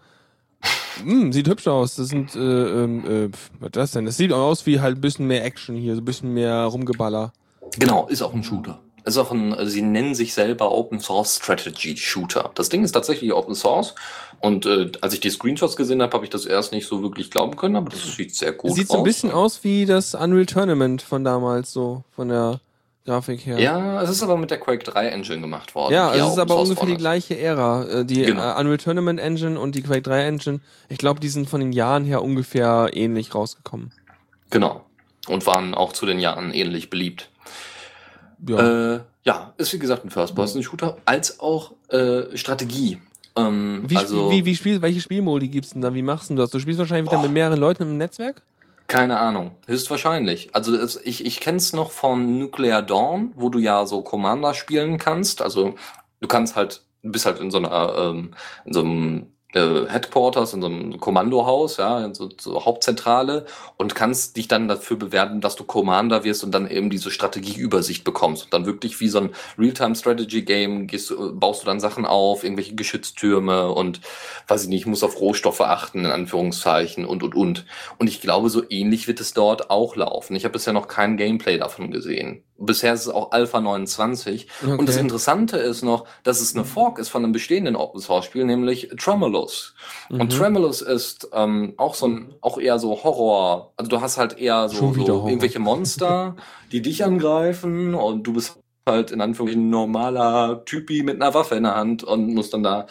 Hm, sieht hübsch aus. Das sind, äh, ähm, äh, was ist das denn? Das sieht auch aus wie halt ein bisschen mehr Action hier, so ein bisschen mehr Rumgeballer. Genau, ist auch ein Shooter. Ist auch ein, also sie nennen sich selber Open Source Strategy Shooter. Das Ding ist tatsächlich Open Source. Und äh, als ich die Screenshots gesehen habe, habe ich das erst nicht so wirklich glauben können, aber das sieht sehr gut sieht so ein aus. bisschen aus wie das Unreal Tournament von damals, so von der Grafik her. Ja, es ist aber mit der Quake 3 Engine gemacht worden. Ja, es ist aber ungefähr die gleiche Ära. Äh, Die Genau. äh, Unreal Tournament Engine und die Quake 3 Engine, ich glaube, die sind von den Jahren her ungefähr ähnlich rausgekommen. Genau. Und waren auch zu den Jahren ähnlich beliebt. Ja. Äh, ja, ist wie gesagt ein First-Person-Shooter, als auch äh, Strategie. Ähm, wie, also, spiel- wie, wie spiel, welche Spielmodi gibt's denn da? Wie machst du das? Du spielst wahrscheinlich wieder Boah. mit mehreren Leuten im Netzwerk? Keine Ahnung, höchstwahrscheinlich. Also es, ich, ich kenne es noch von Nuclear Dawn, wo du ja so Commander spielen kannst. Also du kannst halt, du bist halt in so einer, ähm, in so einem äh, Headquarters, in so einem Kommandohaus, ja, in so, so Hauptzentrale und kannst dich dann dafür bewerben, dass du Commander wirst und dann eben diese Strategieübersicht bekommst. Und dann wirklich wie so ein Real-Time-Strategy-Game baust du dann Sachen auf, irgendwelche Geschütztürme und weiß ich nicht, musst auf Rohstoffe achten, in Anführungszeichen und und und. Und ich glaube, so ähnlich wird es dort auch laufen. Ich habe bisher noch kein Gameplay davon gesehen. Bisher ist es auch Alpha 29. Und das Okay. Interessante ist noch, dass es eine Fork ist von einem bestehenden Open Source Spiel, nämlich Tremulous. Und Mhm. Tremulous ist ähm, auch so ein, auch eher so Horror. Also du hast halt eher so, so irgendwelche Monster, die dich angreifen und du bist halt in Anführungszeichen ein normaler Typi mit einer Waffe in der Hand und musst dann da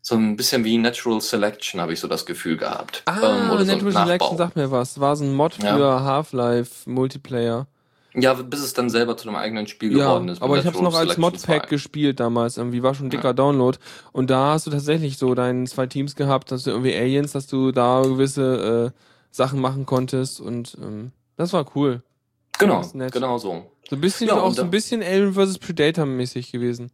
so ein bisschen wie Natural Selection, habe ich so das Gefühl gehabt. Ah, Ähm, oder so Natural Selection sagt mir was. War so ein Mod für Ja. Half-Life Multiplayer. Ja, bis es dann selber zu einem eigenen Spiel Ja, geworden ist. aber ich habe es noch als Modpack 2. gespielt damals. Irgendwie war schon ein dicker Download. Und da hast du tatsächlich so deine zwei Teams gehabt, dass du irgendwie Aliens, dass du da gewisse äh, Sachen machen konntest und ähm, das war cool. Genau, Das ist nett. genau so. So ein bisschen Ja, auch so ein bisschen Alien vs Predator mäßig gewesen.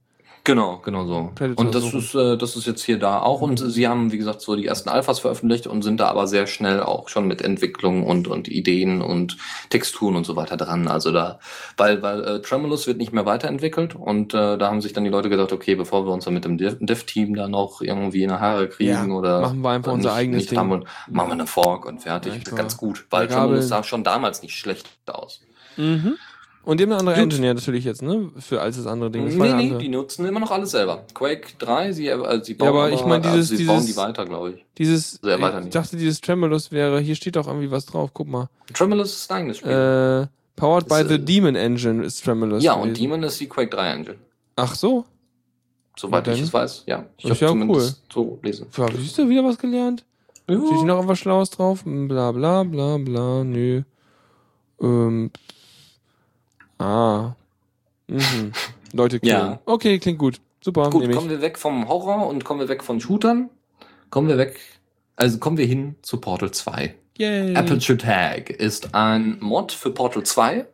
Genau, genau so. Predator und das suchen. ist, äh, das ist jetzt hier da auch. Und sie haben, wie gesagt, so die ersten Alphas veröffentlicht und sind da aber sehr schnell auch schon mit Entwicklung und, und Ideen und Texturen und so weiter dran. Also da, weil, weil äh, Tremulous wird nicht mehr weiterentwickelt und äh, da haben sich dann die Leute gedacht, okay, bevor wir uns dann mit dem Dev- Dev-Team da noch irgendwie in die Haare kriegen Ja, oder machen wir einfach unser nicht, eigenes nicht Ding. haben, und machen wir eine Fork und fertig. Ja, Ganz gut, weil Tremulous sah schon damals nicht schlecht aus. Mhm. Und die haben eine andere Gut. Engine ja natürlich jetzt, ne? Für als das andere Ding. Das Nee, nee, andere. die nutzen immer noch alles selber. Quake 3, sie, äh, sie bauen Ja, aber ich mein, also dieses- sie bauen die weiter, glaube ich. Dieses, Sehr ich nicht. dachte, dieses Tremulous wäre, hier steht doch irgendwie was drauf, guck mal. Tremulous ist ein eigenes Spiel. Äh, powered by Das, the äh, Demon Engine ist Tremulous. ja, und gewesen. Demon ist die Quake 3 Engine. Ach so? Soweit ich es weiß, ja. Ich Ist habe ja zumindest so lesen. Ja, siehst du wieder was gelernt? Steht hier Ja. noch irgendwas Schlaues drauf? Bla bla bla bla, nö. Ähm. Ah. Mhm. Leute killen. Ja. Okay, klingt gut. Super, Gut, kommen wir weg vom Horror und kommen wir weg von Shootern. Kommen wir weg, also kommen wir hin zu Portal 2. Yay. Aperture Tag ist ein Mod für Portal 2.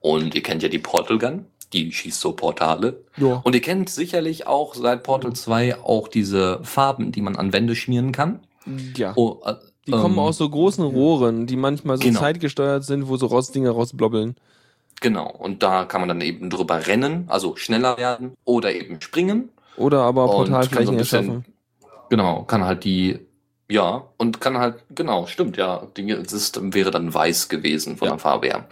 Und ihr kennt ja die Portal Gun. Die schießt so Portale. Ja. Und ihr kennt sicherlich auch seit Portal 2 auch diese Farben, die man an Wände schmieren kann. ja. Oh, äh, Die kommen ähm, aus so großen Rohren, die manchmal so Genau. zeitgesteuert sind, wo so Rostdinger rausblobbeln. Genau. Und da kann man dann eben drüber rennen, also schneller werden oder eben springen. Oder aber so Portalflächen ein bisschen- erschaffen. Genau, kann halt die, ja, und kann halt, genau, stimmt, ja, das ist, wäre dann weiß gewesen von Ja. der Farbe her.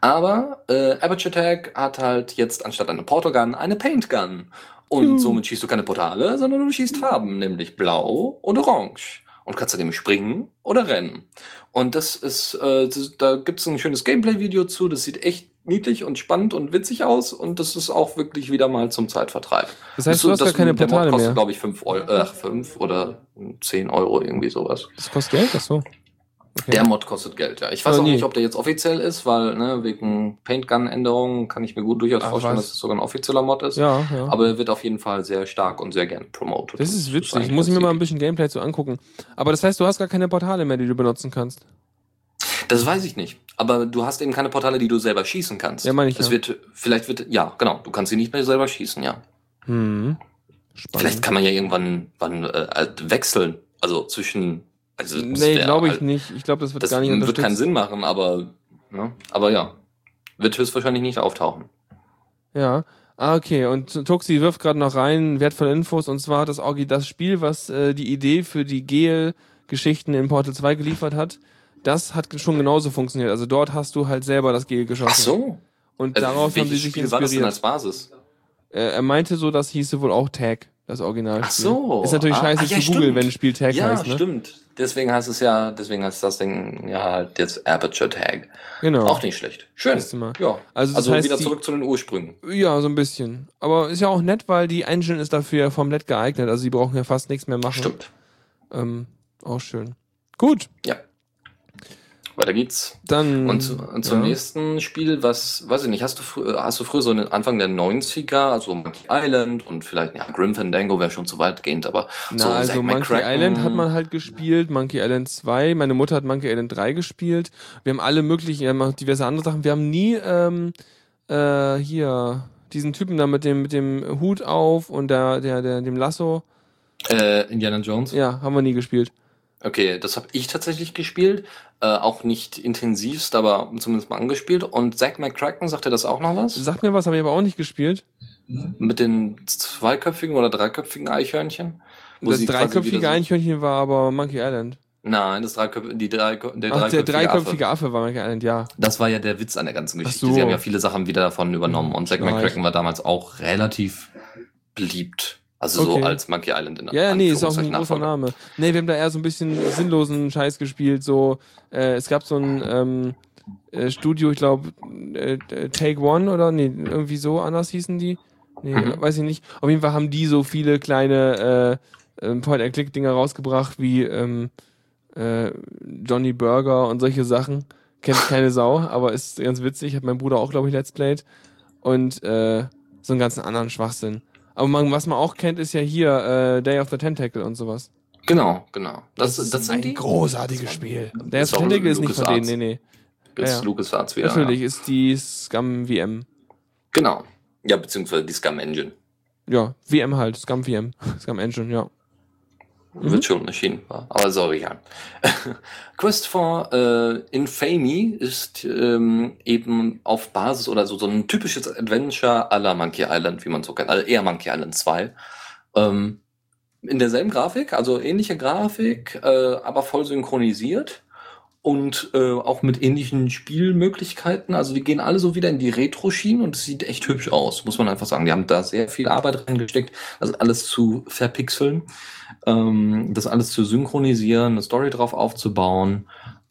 Aber äh, Aperture Tag hat halt jetzt anstatt einer Portal Gun eine Paint Gun. Und Juhu. somit schießt du keine Portale, sondern du schießt Farben, nämlich blau und orange. Und kannst dann eben springen oder rennen. Und das ist, äh, das, da gibt's ein schönes Gameplay-Video zu, das sieht echt niedlich und spannend und witzig aus und das ist auch wirklich wieder mal zum Zeitvertreib. Das heißt, du hast gar Das- keine der Mod Portale kostet, mehr. glaube ich, 5 Euro, äh, fünf oder 10 Euro, irgendwie sowas. Das kostet Geld? Ach so. Okay. Der Mod kostet Geld, ja. Ich weiß Oh, auch nee. nicht, ob der jetzt offiziell ist, weil, ne, wegen Paint-Gun-Änderungen kann ich mir gut durchaus Ach, vorstellen, was? dass es sogar ein offizieller Mod ist. ja, ja. Aber er wird auf jeden Fall sehr stark und sehr gern promoted. das ist witzig. eigentlich Muss ich mir mal ein bisschen Gameplay zu angucken. Aber das heißt, du hast gar keine Portale mehr, die du benutzen kannst. Das weiß ich nicht. Aber du hast eben keine Portale, die du selber schießen kannst. Ja, meine ich Es ja. wird, vielleicht wird, ja, genau. Du kannst sie nicht mehr selber schießen, ja. Hm. Spannend. Vielleicht kann man ja irgendwann wann, äh, halt wechseln. Also zwischen, also, das nee, glaube ich halt- nicht. Ich glaube, das wird Das gar nicht wird unterstützt. keinen Sinn machen, aber, ne? aber ja. Wird höchstwahrscheinlich nicht auftauchen. Ja. Ah, okay. Und Toxi wirft gerade noch rein wertvolle Infos. Und zwar hat das Orgi das Spiel, was äh, die Idee für die Gel-Geschichten in Portal 2 geliefert hat. Das hat schon genauso funktioniert. Also dort hast du halt selber das Gel geschossen. Ach so. Und Also, darauf haben sie sich Spiel war das denn als inspiriert. Basis? Äh, er meinte so, das hieße wohl auch Tag. Das Original. Ach so. Ist natürlich Ah, scheiße ah, ja, zu googeln, wenn ein Spiel Tag Ja, heißt, ne? stimmt. Deswegen heißt es ja, deswegen heißt das Ding ja halt jetzt Aperture Tag. Genau. Auch nicht schlecht. Schön. Mal. Ja. Also Also, heißt, wieder die- zurück zu den Ursprüngen. Ja, so ein bisschen. Aber ist ja auch nett, weil die Engine ist dafür ja komplett geeignet. Also die brauchen ja fast nichts mehr machen. Stimmt. Ähm, auch schön. Gut, Ja. Weiter geht's. dann. Und, zu, und zum ja. nächsten Spiel, was, weiß ich nicht, hast du, frü- hast du früher so in den Anfang der 90er, also Monkey Island und vielleicht, ja, Grim Fandango wäre schon zu weitgehend, aber Na, so also Zack Monkey McCracken- Island hat man halt gespielt, Monkey Island 2, meine Mutter hat Monkey Island 3 gespielt. Wir haben alle möglichen, wir haben auch diverse andere Sachen. Wir haben nie ähm, äh, hier diesen Typen da mit dem mit dem Hut auf und der der der dem Lasso. Äh, Indiana Jones? Ja, haben wir nie gespielt. Okay, das habe ich tatsächlich gespielt. Äh, auch nicht intensivst, aber zumindest mal angespielt. Und Zack McCracken, sagt er das auch noch was? Sagt mir was, habe ich aber auch nicht gespielt. Mit den zweiköpfigen oder dreiköpfigen Eichhörnchen? Das dreiköpfige Eichhörnchen war aber Monkey Island. Nein, das dreiköpfige, die drei, der Ach, der dreiköpfige, dreiköpfige Affe. Affe. war Monkey Island, ja. Das war ja der Witz an der ganzen Geschichte. so. Sie haben ja viele Sachen wieder davon übernommen. Und Zack Ja, McCracken war damals auch relativ beliebt. Also Okay. so als Monkey Island in Ja, ja, nee, ist auch ein großer. Name. Nee, wir haben da eher so ein bisschen sinnlosen Scheiß gespielt. So, äh, es gab so ein ähm, äh, Studio, ich glaube, äh, äh, Take One oder nee, irgendwie so anders hießen die. Nee, Mhm. weiß ich nicht. Auf jeden Fall haben die so viele kleine äh, äh, Point-and-Click-Dinger rausgebracht wie ähm, äh, Johnny Burger und solche Sachen. Kennt keine Sau, aber ist ganz witzig. Hat mein Bruder auch, glaube ich, Let's Played. Und äh, so einen ganzen anderen Schwachsinn. Aber man, was man auch kennt, ist ja hier äh, Day of the Tentacle und sowas. Genau, genau. Das, das, ist sind ein die? großartiges Spiel. Day of Ist the Tentacle ist nicht von denen, nee, nee. Das Ja, ist ja. LucasArts wieder. Natürlich Ja. ist die Scum VM. Genau. Ja, beziehungsweise die Scum Engine. Ja, VM halt, Scum VM. Scum Engine, ja. Mhm. Schon erschienen. war. Aber sorry, ja. Quest for äh, Infamy ist ähm, eben auf Basis oder so, so ein typisches Adventure à la Monkey Island, wie man so kennt. Also eher Monkey Island 2. Ähm, in derselben Grafik, also ähnliche Grafik, äh, aber voll synchronisiert und äh, auch mit ähnlichen Spielmöglichkeiten. Also die gehen alle so wieder in die Retro-Schienen und es sieht echt hübsch aus, muss man einfach sagen. Die haben da sehr viel Arbeit reingesteckt, das alles zu verpixeln, ähm, das alles zu synchronisieren, eine Story drauf aufzubauen.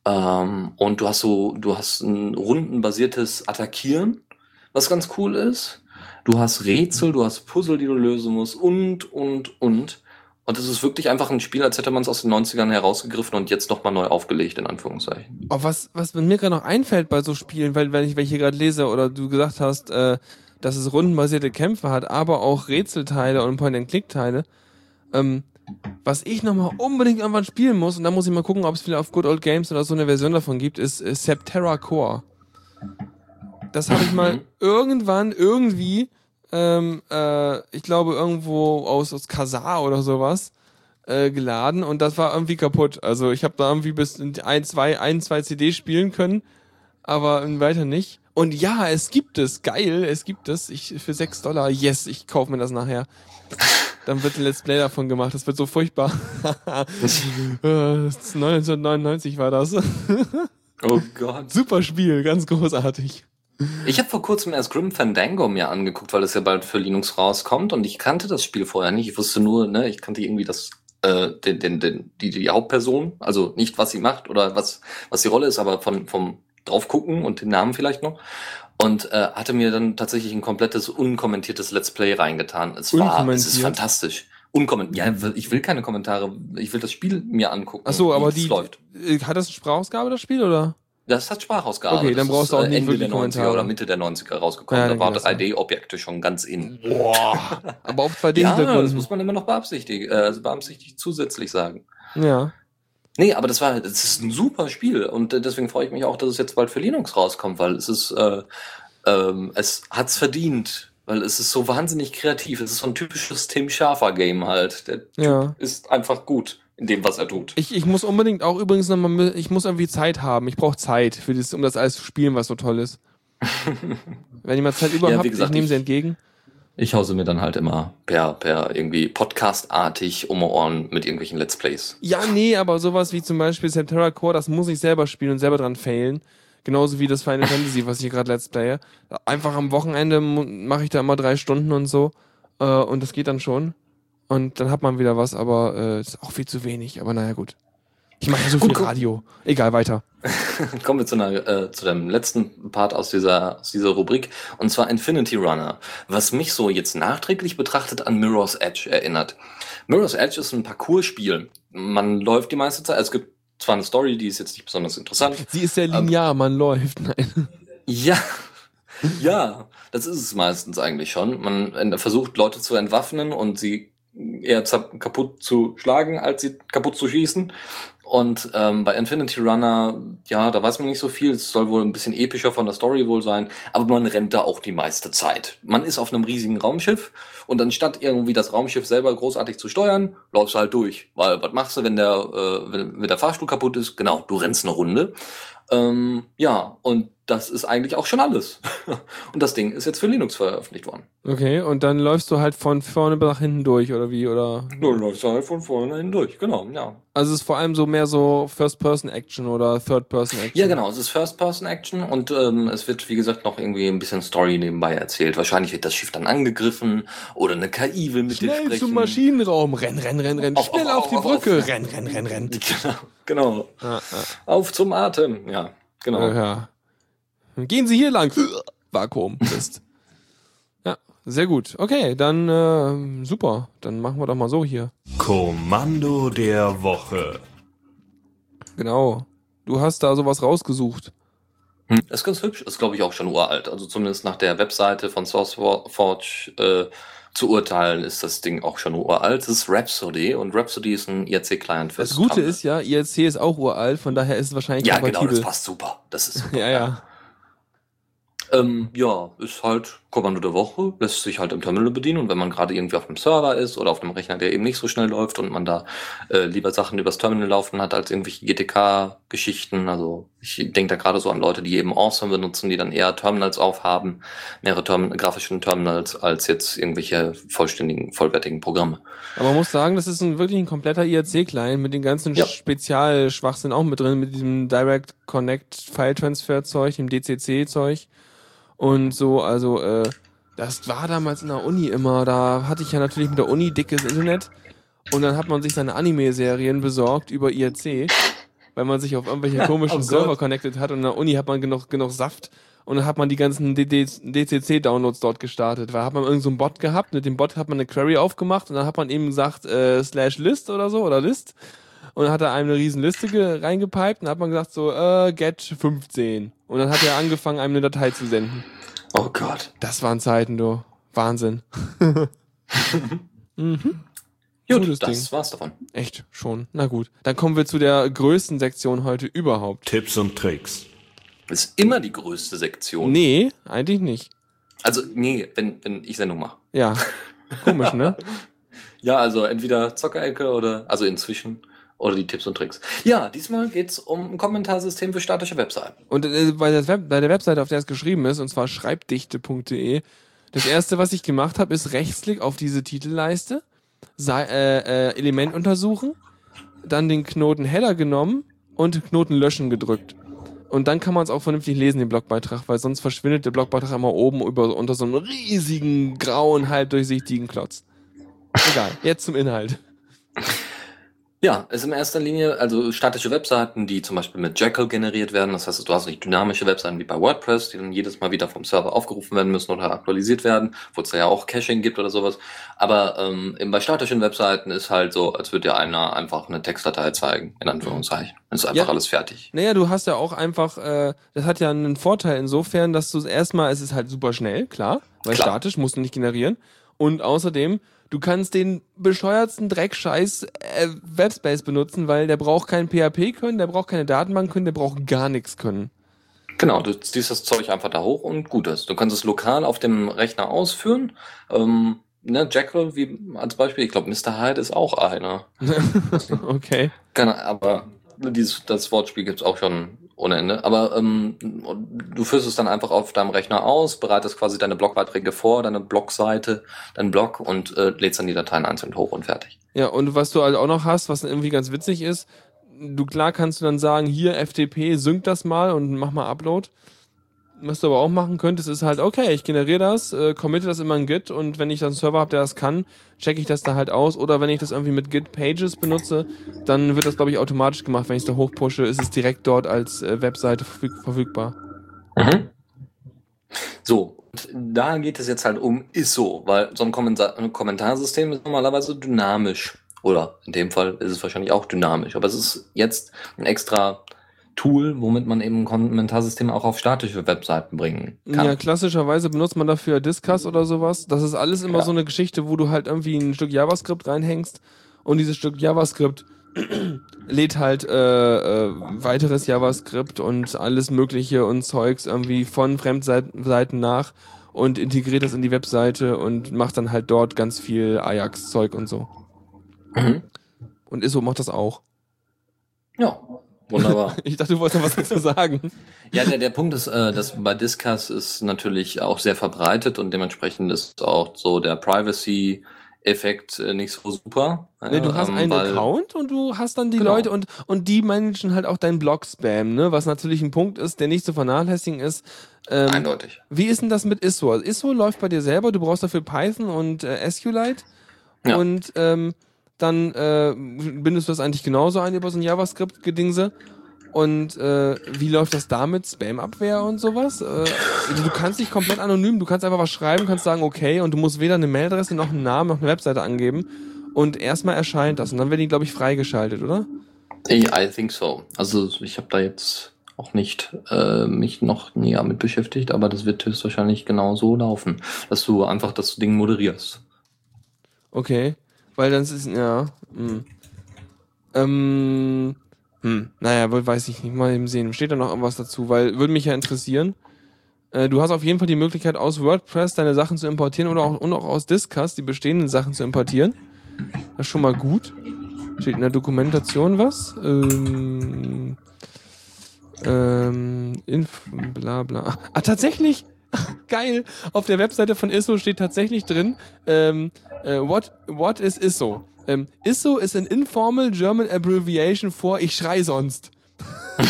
Ähm, und du hast so, du hast ein rundenbasiertes Attackieren, was ganz cool ist. Du hast Rätsel, du hast Puzzle, die du lösen musst und, und, und. Und es ist wirklich einfach ein Spiel, als hätte man es aus den 90ern herausgegriffen und jetzt nochmal neu aufgelegt, in Anführungszeichen. Oh, was, was mir gerade noch einfällt bei so Spielen, weil wenn ich welche gerade lese oder du gesagt hast, äh, dass es rundenbasierte Kämpfe hat, aber auch Rätselteile und Point-and-Click-Teile, ähm, was ich nochmal unbedingt irgendwann spielen muss, und da muss ich mal gucken, ob es vielleicht auf Good Old Games oder so eine Version davon gibt, ist äh, Septerra Core. Das habe ich mal Mhm. irgendwann irgendwie, ähm, äh, ich glaube irgendwo aus, aus Kasar oder sowas, äh, geladen und das war irgendwie kaputt. Also ich habe da irgendwie bis in ein, zwei, ein, zwei CDs spielen können, aber weiter nicht. Und ja, es gibt es. Geil, es gibt es. Ich, für 6 Dollar, yes, ich kaufe mir das nachher. Dann wird ein Let's Play davon gemacht. Das wird so furchtbar. Äh, 1999 war das. Oh Gott. Super Spiel, ganz großartig. Ich habe vor kurzem erst Grim Fandango mir angeguckt, weil es ja bald für Linux rauskommt und ich kannte das Spiel vorher nicht. Ich wusste nur, ne, ich kannte irgendwie das, äh, den, den, den, die, die Hauptperson, also nicht was sie macht oder was, was die Rolle ist, aber von, vom drauf gucken und den Namen vielleicht noch. Und äh, hatte mir dann tatsächlich ein komplettes unkommentiertes Let's Play reingetan. Es war, es ist fantastisch. Unkommentiert. Ja, ich will keine Kommentare. Ich will das Spiel mir angucken. Ach so, aber die, läuft. äh, hat das eine Sprachausgabe, das Spiel, oder? Das hat Sprachausgabe. Okay, dann Das brauchst du auch äh, nicht Ende der 90er Kommentare. oder Mitte der 90er rausgekommen. Ja, da waren geht das, 3D-Objekte schon ganz in. Boah. Aber auf Ja, das 2D-Hintergrund. muss man immer noch beabsichtigen, äh, also beabsichtigt zusätzlich sagen. Ja. Nee, aber das war, das ist ein super Spiel und äh, deswegen freue ich mich auch, dass es jetzt bald für Linux rauskommt, weil es ist, äh, ähm, es hat's verdient, weil es ist so wahnsinnig kreativ. Es ist so ein typisches Tim Schafer Game halt. Der Ja. ist einfach gut in dem, was er tut. Ich, ich muss unbedingt auch übrigens nochmal, ich muss irgendwie Zeit haben. Ich brauche Zeit, für das, um das alles zu spielen, was so toll ist. Wenn mal Zeit über Ja, habt, gesagt, ich nehme sie entgegen. Ich hause mir dann halt immer per, per irgendwie Podcast-artig um Ohren mit irgendwelchen Let's Plays. Ja, nee, aber sowas wie zum Beispiel Septerra Core, das muss ich selber spielen und selber dran failen. Genauso wie das Final Fantasy, was ich hier gerade Let's Playe. Einfach am Wochenende mache ich da immer drei Stunden und so. Äh, und das geht dann schon. Und dann hat man wieder was, aber äh, ist auch viel zu wenig. Aber naja, gut. Ich mache ja so viel Gut, guck. Radio. Egal, weiter. Kommen wir zu, einer, äh, zu dem letzten Part aus dieser, aus dieser Rubrik, und zwar Infinity Runner, was mich so jetzt nachträglich betrachtet an Mirror's Edge erinnert. Mirror's Edge ist ein Parcours-Spiel. Man läuft die meiste Zeit, es gibt zwar eine Story, die ist jetzt nicht besonders interessant. Sie ist sehr linear, man läuft. Nein. Ja, ja, das ist es meistens eigentlich schon. Man äh, versucht Leute zu entwaffnen und sie eher kaputt zu schlagen, als sie kaputt zu schießen. Und ähm, bei Infinity Runner, ja, da weiß man nicht so viel. Es soll wohl ein bisschen epischer von der Story wohl sein, aber man rennt da auch die meiste Zeit. Man ist auf einem riesigen Raumschiff und anstatt irgendwie das Raumschiff selber großartig zu steuern, läufst du halt durch. Weil was machst du, wenn der, äh, wenn, wenn der Fahrstuhl kaputt ist? Genau, du rennst eine Runde. Ähm, ja, und das ist eigentlich auch schon alles. und das Ding ist jetzt für Linux veröffentlicht worden. Okay, und dann läufst du halt von vorne nach hinten durch, oder wie? Oder Du läufst halt von vorne hindurch, genau, ja. also es ist vor allem so mehr so First-Person-Action oder Third-Person-Action. Ja, genau, es ist First-Person-Action und ähm, es wird, wie gesagt, noch irgendwie ein bisschen Story nebenbei erzählt. Wahrscheinlich wird das Schiff dann angegriffen oder eine KI will mit dir Schnell sprechen. zum Maschinenraum, renn, renn, renn, renn, Auf, schnell auf, auf, die auf, Brücke, auf. renn, renn, renn, renn. Genau, genau. Ah, Auf zum Atem, ja, genau. ah. Ja. Gehen Sie hier lang. Vakuum. Mist. ja, sehr gut. Okay, dann äh, super. Dann machen wir doch mal so hier. Kommando der Woche. Genau. Du hast da sowas rausgesucht. Hm, ist ganz hübsch, ist glaube ich auch schon uralt. Also zumindest nach der Webseite von SourceForge äh, zu urteilen, ist das Ding auch schon uralt. Das ist Rhapsody und Rhapsody ist ein IRC-Client für Das Gute ist ja, IRC ist auch uralt, von daher ist es wahrscheinlich Ja, genau, kompatibel. das passt super. Das ist super. ja, ja. Ähm, ja, ist halt Kommando der Woche, lässt sich halt im Terminal bedienen und wenn man gerade irgendwie auf einem Server ist oder auf einem Rechner, der eben nicht so schnell läuft und man da äh, lieber Sachen übers Terminal laufen hat als irgendwelche GTK-Geschichten, also ich denke da gerade so an Leute, die eben Awesome benutzen, die dann eher Terminals aufhaben, mehrere Term grafischen Terminals als jetzt irgendwelche vollständigen, vollwertigen Programme. Aber man muss sagen, das ist ein, wirklich ein kompletter IRC-Client mit den ganzen Ja. Spezialschwachsinn auch mit drin, mit diesem Direct Connect File Transfer Zeug, dem DCC Zeug und so, also äh, das war damals in der Uni immer, da hatte ich ja natürlich mit der Uni dickes Internet und dann hat man sich seine Anime-Serien besorgt über IRC, weil man sich auf irgendwelche komischen Oh. Server connected hat und in der Uni hat man genug, genug Saft und dann hat man die ganzen DCC-Downloads dort gestartet. Weil hat man irgendeinen so einen Bot gehabt, mit dem Bot hat man eine Query aufgemacht und dann hat man eben gesagt, äh, slash list oder so, oder list. Und dann hat er einem eine riesen Liste ge- reingepiped und dann hat man gesagt so, äh, get 15. Und dann hat er angefangen, einem eine Datei zu senden. Oh Gott. Das waren Zeiten, du. Wahnsinn. mhm. Gut, Gutes das Ding. war's davon. Echt, schon. Na gut. Dann kommen wir zu der größten Sektion heute überhaupt. Tipps und Tricks. Ist immer die größte Sektion. Nee, eigentlich nicht. Also, nee, wenn, wenn ich Sendung mache. Ja. Komisch, ne? Ja, also entweder Zockerecke oder, also inzwischen, oder die Tipps und Tricks. Ja, diesmal geht's um ein Kommentarsystem für statische Webseiten. Und äh, bei, der Web, der Webseite, auf der es geschrieben ist, und zwar schreibdichte.de, das erste, was ich gemacht habe, ist Rechtsklick auf diese Titelleiste, sei, äh, äh, Element untersuchen, dann den Knoten Header genommen und Knoten löschen gedrückt. Und dann kann man es auch vernünftig lesen, den Blogbeitrag, weil sonst verschwindet der Blogbeitrag immer oben über, unter so einem riesigen, grauen, halbdurchsichtigen Klotz. Egal, jetzt zum Inhalt. Ja, ist in erster Linie, also statische Webseiten, die zum Beispiel mit Jekyll generiert werden. Das heißt, du hast nicht dynamische Webseiten wie bei WordPress, die dann jedes Mal wieder vom Server aufgerufen werden müssen oder aktualisiert werden, wo es ja auch Caching gibt oder sowas. Aber ähm, eben bei statischen Webseiten ist halt so, als würde dir einer einfach eine Textdatei zeigen, in Anführungszeichen. Ist einfach Ja. alles fertig. Naja, du hast ja auch einfach, äh, das hat ja einen Vorteil insofern, dass du erstmal, es ist halt super schnell, klar, weil Klar. statisch musst du nicht generieren. Und außerdem, du kannst den bescheuertsten Dreckscheiß äh, Webspace benutzen, weil der braucht kein PHP können, der braucht keine Datenbank können, der braucht gar nichts können. Genau, du ziehst das Zeug einfach da hoch und gut ist. Du kannst es lokal auf dem Rechner ausführen. Ähm, ne, Jekyll, wie als Beispiel, ich glaube, Mr. Hyde ist auch einer. okay. Keine, aber dieses, das Wortspiel gibt's auch schon ohne Ende. Aber ähm, du führst es dann einfach auf deinem Rechner aus, bereitest quasi deine Blogbeiträge vor, deine Blogseite, deinen Blog und äh, lädst dann die Dateien einzeln hoch und fertig. Ja, und was du halt auch noch hast, was irgendwie ganz witzig ist, du klar kannst du dann sagen, hier FTP, sync das mal und mach mal Upload. Was du aber auch machen könntest, ist halt, okay, ich generiere das, äh, committe das immer in Git und wenn ich dann einen Server habe, der das kann, checke ich das da halt aus. Oder wenn ich das irgendwie mit Git Pages benutze, dann wird das, glaube ich, automatisch gemacht. Wenn ich es da hochpushe, ist es direkt dort als äh, Webseite verfüg verfügbar. Mhm. So, da geht es jetzt halt um ISO, weil so ein, Kommentar ein Kommentarsystem ist normalerweise dynamisch. Oder in dem Fall ist es wahrscheinlich auch dynamisch. Aber es ist jetzt ein extra Tool, womit man eben ein Kommentarsystem auch auf statische Webseiten bringen kann. Ja, klassischerweise benutzt man dafür Discuss oder sowas. Das ist alles immer Ja. so eine Geschichte, wo du halt irgendwie ein Stück JavaScript reinhängst und dieses Stück JavaScript lädt halt äh, äh, weiteres JavaScript und alles Mögliche und Zeugs irgendwie von Fremdseiten Seiten nach und integriert das in die Webseite und macht dann halt dort ganz viel Ajax-Zeug und so. Mhm. Und ISO macht das auch. Ja, wunderbar. Ich dachte, du wolltest noch was dazu sagen. Ja, der, der Punkt ist, äh, dass bei Discuss ist natürlich auch sehr verbreitet und dementsprechend ist auch so der Privacy-Effekt äh, nicht so super. Nee, du hast ähm, einen Account und du hast dann die Genau. Leute und, und die managen halt auch deinen Blog-Spam, ne? Was natürlich ein Punkt ist, der nicht zu vernachlässigen ist. Ähm, Eindeutig. wie ist denn das mit ISO? Also ISO läuft bei dir selber, du brauchst dafür Python und äh, SQLite Ja. und ähm, dann äh, bindest du das eigentlich genauso ein über so ein JavaScript-Gedingse. Und äh, wie läuft das damit? Spam-Abwehr und sowas? Äh, du kannst dich komplett anonym, du kannst einfach was schreiben, kannst sagen, okay, und du musst weder eine Mailadresse noch einen Namen noch eine Webseite angeben. Und erstmal erscheint das. Und dann werden die, glaube ich, freigeschaltet, oder? I, I think so. Also ich habe da jetzt auch nicht äh, mich noch näher mit beschäftigt, aber das wird höchstwahrscheinlich genau so laufen, dass du einfach das Ding moderierst. Okay. Weil dann ist ja. Hm. Ähm, hm, naja, weiß ich nicht. Mal eben sehen. Steht da noch irgendwas dazu? Weil würde mich ja interessieren. Äh, du hast auf jeden Fall die Möglichkeit, aus WordPress deine Sachen zu importieren oder auch, und auch aus Discuss die bestehenden Sachen zu importieren. Das ist schon mal gut. Steht in der Dokumentation was? Ähm, ähm, inf, bla bla. Ah, tatsächlich? Geil. Auf der Webseite von ISO steht tatsächlich drin, ähm, äh, what, what is ISO? Ähm, ISO is an informal German abbreviation for ich schrei sonst.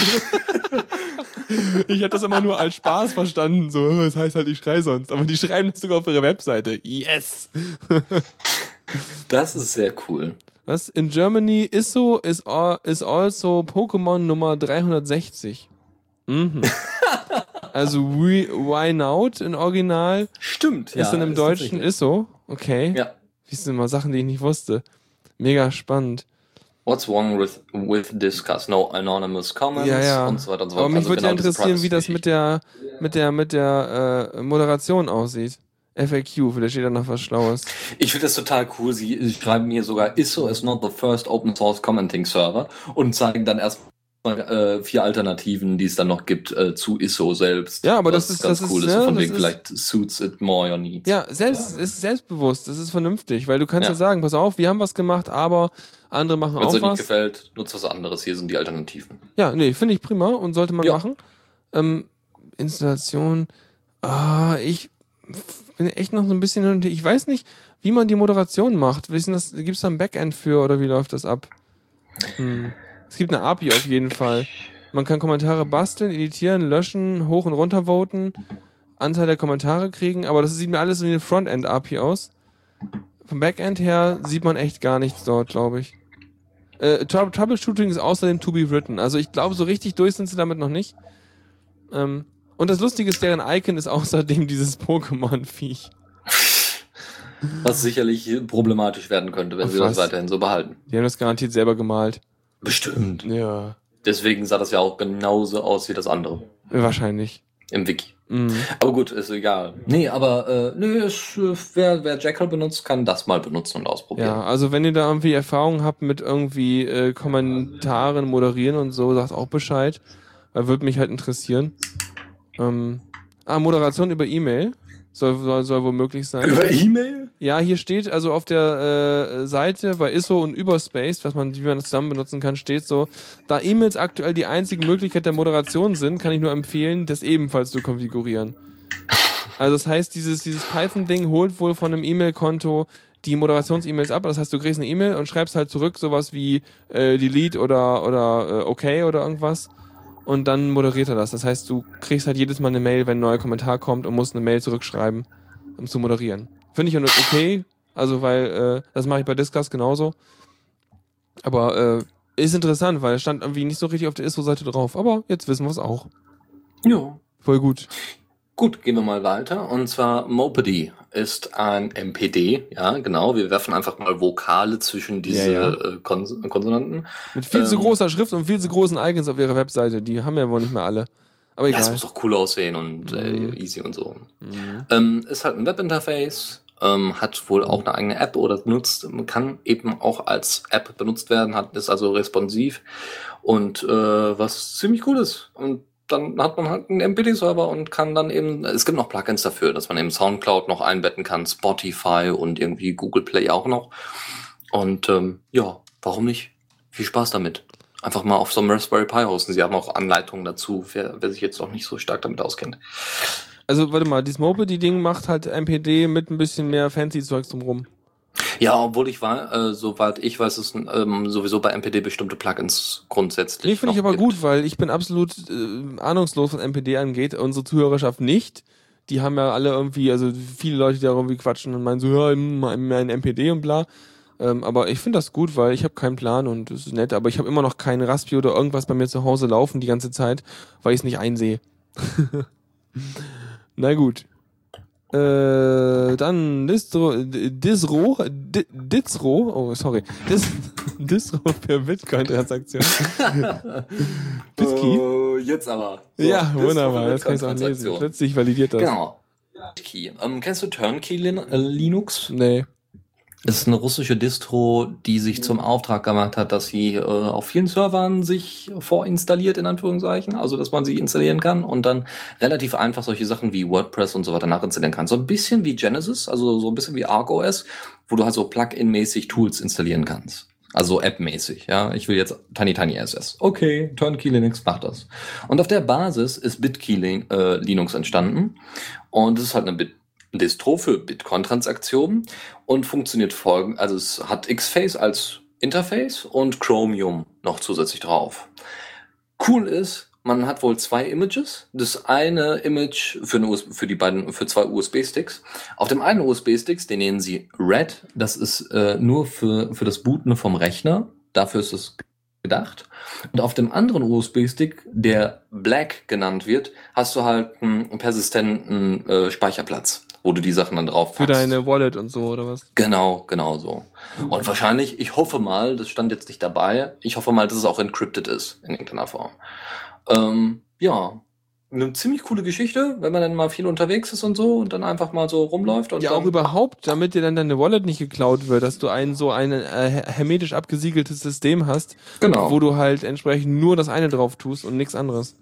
ich hätte das immer nur als Spaß verstanden, so, es heißt halt ich schrei sonst. Aber die schreiben das sogar auf ihre Webseite. Yes! Das ist sehr cool. Was? In Germany ISO is, is also Pokémon Nummer 360. Mhm. also we, Why Not in Original Stimmt, ist dann im Deutschen tatsächlich. ISO. Okay. Ja. Siehst du mal Sachen, die ich nicht wusste. Mega spannend. What's wrong with, with Discuss? No anonymous comments Ja, ja. und so weiter und so fort. Aber mich Also würde ja genau diese interessieren, wie das mit der, mit der, mit der äh, Moderation aussieht. FAQ, vielleicht steht da noch was Schlaues. Ich finde das total cool. Sie, schreiben hier sogar, ISO is not the first open source commenting server und zeigen dann erstmal äh, vier Alternativen, die es dann noch gibt äh, zu ISO selbst. Ja, aber was das ist- ganz das cool ist. ja, so von wegen vielleicht suits it more your needs. Ja, selbst, es ist selbstbewusst, das ist vernünftig, weil du kannst ja, Ja. sagen, pass auf, wir haben was gemacht, aber andere machen Wenn es auch euch nicht was. gefällt, nutzt was anderes. Hier sind die Alternativen. Ja, nee, finde ich prima und sollte man Ja. machen. Ähm, Installation, ah, ich bin echt noch so ein bisschen, ich weiß nicht, wie man die Moderation macht. Wissen das, gibt's da ein Backend für oder wie läuft das ab? Hm. Es gibt eine API auf jeden Fall. Man kann Kommentare basteln, editieren, löschen, hoch und runter voten, Anteil der Kommentare kriegen, aber das sieht mir alles wie eine Frontend-API aus. Vom Backend her sieht man echt gar nichts dort, glaube ich. Äh, Trou- Troubleshooting ist außerdem to be written. Also ich glaube, so richtig durch sind sie damit noch nicht. Ähm, und das Lustige ist, deren Icon ist außerdem dieses Pokémon-Viech. Was sicherlich problematisch werden könnte, wenn Ach, sie das was? weiterhin so behalten. Die haben das garantiert selber gemalt. Bestimmt. Ja, Deswegen sah das ja auch genauso aus wie das andere wahrscheinlich. im Wiki. Mhm. Aber gut, ist egal. Nee, aber äh, nee, ist, äh, wer, wer Jackal benutzt, kann das mal benutzen und ausprobieren. Ja, also wenn ihr da irgendwie Erfahrung habt mit irgendwie äh, Kommentaren moderieren und so, sagt auch Bescheid. Weil würde mich halt interessieren. Ähm, ah, Moderation über E-Mail. Soll, soll, soll wohl möglich sein. Über E-Mail? Ja, hier steht also auf der äh, Seite bei ISO und Überspace, was man, wie man das zusammen benutzen kann, steht so, da E-Mails aktuell die einzige Möglichkeit der Moderation sind, kann ich nur empfehlen, das ebenfalls zu konfigurieren. Also das heißt, dieses, dieses Python-Ding holt wohl von einem E-Mail-Konto die Moderations-E-Mails ab. Das heißt, du kriegst eine E-Mail und schreibst halt zurück sowas wie äh, Delete oder, oder äh, Okay oder irgendwas. Und dann moderiert er das. Das heißt, du kriegst halt jedes Mal eine Mail, wenn ein neuer Kommentar kommt und musst eine Mail zurückschreiben, um zu moderieren. Finde ich okay, also weil äh, das mache ich bei Discuss genauso. Aber äh, ist interessant, weil es stand irgendwie nicht so richtig auf der ISO-Seite drauf. Aber jetzt wissen wir es auch. Ja. Voll gut. Gut, gehen wir mal weiter. Und zwar Mopedy ist ein MPD. Ja, genau. Wir werfen einfach mal Vokale zwischen diese Ja, ja. Äh, Kons Konsonanten. Mit viel zu Ähm. großer Schrift und viel zu großen Icons auf ihrer Webseite. Die haben ja wohl nicht mehr alle. Aber Ja, es egal. muss auch cool aussehen und äh, Mhm. easy und so. Mhm. Ähm, ist halt ein Webinterface, ähm, hat wohl auch eine eigene App oder nutzt, kann eben auch als App benutzt werden, hat, ist also responsiv und äh, was ziemlich cool ist. Und dann hat man halt einen MPD-Server und kann dann eben, es gibt noch Plugins dafür, dass man eben Soundcloud noch einbetten kann, Spotify und irgendwie Google Play auch noch. Und ähm, ja, warum nicht? Viel Spaß damit. Einfach mal auf so einem Raspberry Pi hosten. Sie haben auch Anleitungen dazu, wer, wer sich jetzt noch nicht so stark damit auskennt. Also warte mal, dieses Mopedy-Ding macht halt MPD mit ein bisschen mehr fancy Zeugs drumrum. Ja, obwohl ich war, äh, soweit ich weiß, es ähm, sowieso bei MPD bestimmte Plugins grundsätzlich. Nee, finde ich aber gibt. gut, weil ich bin absolut äh, ahnungslos, was MPD angeht. Unsere Zuhörerschaft nicht. Die haben ja alle irgendwie, also viele Leute, die da irgendwie quatschen und meinen so, ja, mein mein MPD und bla. Ähm, aber ich finde das gut, weil ich habe keinen Plan und es ist nett, aber ich habe immer noch keinen Raspi oder irgendwas bei mir zu Hause laufen die ganze Zeit, weil ich es nicht einsehe. Na gut. Äh, dann Distro, Disro, Dizro, oh sorry, Dis, Disro für Bitcoin-Transaktionen. Bitki? Äh, jetzt aber. So, ja, wunderbar, war das kann ich auch lesen. Plötzlich validiert das. Genau. Turnkey. Ähm, kennst du Turnkey äh, Linux? Nee. Das ist eine russische Distro, die sich zum Auftrag gemacht hat, dass sie äh, auf vielen Servern sich vorinstalliert, in Anführungszeichen. Also, dass man sie installieren kann und dann relativ einfach solche Sachen wie WordPress und so weiter nachinstallieren kann. So ein bisschen wie Genesis, also so ein bisschen wie ArcOS, wo du halt so Plugin-mäßig Tools installieren kannst. Also App-mäßig, ja. Ich will jetzt Tiny Tiny SS. Okay, Turnkey Linux macht das. Und auf der Basis ist BitKey äh, Linux entstanden. Und es ist halt eine Bit Distro für Bitcoin-Transaktionen und funktioniert folgend, also es hat Xface als Interface und Chromium noch zusätzlich drauf. Cool ist, man hat wohl zwei Images. Das eine Image für, eine für die beiden, für zwei USB-Sticks. Auf dem einen USB-Sticks, den nennen sie Red. Das ist äh, nur für, für das Booten vom Rechner. Dafür ist es gedacht. Und auf dem anderen USB-Stick, der Black genannt wird, hast du halt einen persistenten äh, Speicherplatz, wo du die Sachen dann drauf Für packst. deine Wallet und so, oder was? Genau, genau so. Und wahrscheinlich, ich hoffe mal, das stand jetzt nicht dabei, ich hoffe mal, dass es auch encrypted ist in irgendeiner Form. Ähm, ja, eine ziemlich coole Geschichte, wenn man dann mal viel unterwegs ist und so und dann einfach mal so rumläuft und Ja, auch überhaupt, damit dir dann deine Wallet nicht geklaut wird, dass du ein so ein äh, hermetisch abgesiegeltes System hast, genau, wo du halt entsprechend nur das eine drauf tust und nichts anderes.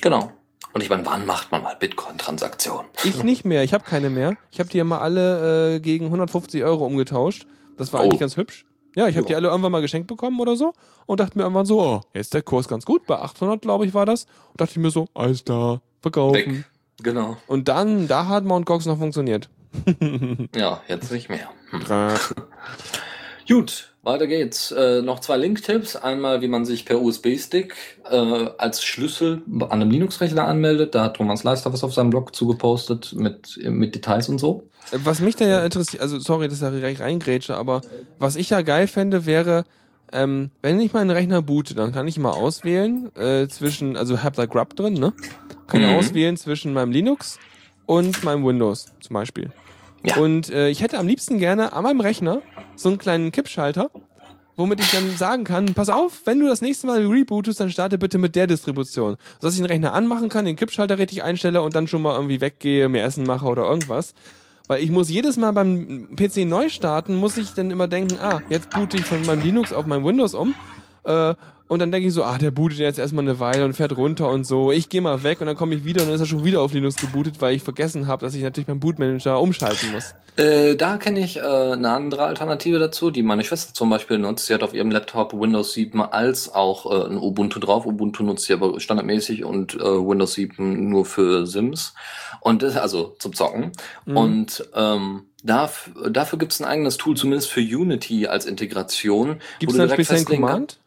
genau. Und ich meine, wann macht man mal Bitcoin-Transaktionen? Ich nicht mehr, ich habe keine mehr. Ich habe die ja mal alle äh, gegen 150 Euro umgetauscht. Das war Oh. eigentlich ganz hübsch. Ja, ich habe die alle irgendwann mal geschenkt bekommen oder so und dachte mir irgendwann so, oh, jetzt ist der Kurs ganz gut, bei 800 glaube ich war das. Und dachte ich mir so, alles da, verkaufen. Weg. Genau. Und dann, da hat Mount Gox noch funktioniert. Ja, jetzt nicht mehr. Hm. Gut, weiter geht's. Äh, noch zwei Link-Tipps. Einmal, wie man sich per USB-Stick äh, als Schlüssel an einem Linux-Rechner anmeldet. Da hat Thomas Leister was auf seinem Blog zugepostet mit, mit Details und so. Was mich da ja interessiert, also sorry, dass ich da reingrätsche, aber was ich ja geil fände, wäre, ähm, wenn ich meinen Rechner boote, dann kann ich mal auswählen äh, zwischen, also hab da Grub drin, ne? Kann Mhm. auswählen zwischen meinem Linux und meinem Windows zum Beispiel. Ja. Und äh, ich hätte am liebsten gerne an meinem Rechner so einen kleinen Kippschalter, womit ich dann sagen kann, pass auf, wenn du das nächste Mal rebootest, dann starte bitte mit der Distribution. Sodass ich den Rechner anmachen kann, den Kippschalter richtig einstelle und dann schon mal irgendwie weggehe, mir Essen mache oder irgendwas. Weil ich muss jedes Mal beim PC neu starten, muss ich dann immer denken, ah, jetzt boote ich von meinem Linux auf mein Windows um. Äh, und dann denke ich so, ah, der bootet jetzt erstmal eine Weile und fährt runter und so. Ich gehe mal weg und dann komme ich wieder und dann ist er schon wieder auf Linux gebootet, weil ich vergessen habe, dass ich natürlich beim Bootmanager umschalten muss. Äh, da kenne ich äh, eine andere Alternative dazu, die meine Schwester zum Beispiel nutzt. Sie hat auf ihrem Laptop Windows 7 als auch äh, ein Ubuntu drauf. Ubuntu nutzt sie aber standardmäßig und äh, Windows 7 nur für Sims. Und das, also zum Zocken. Mhm. Und ähm, darf, dafür gibt es ein eigenes Tool, zumindest für Unity als Integration. Gibt es da speziellen Command?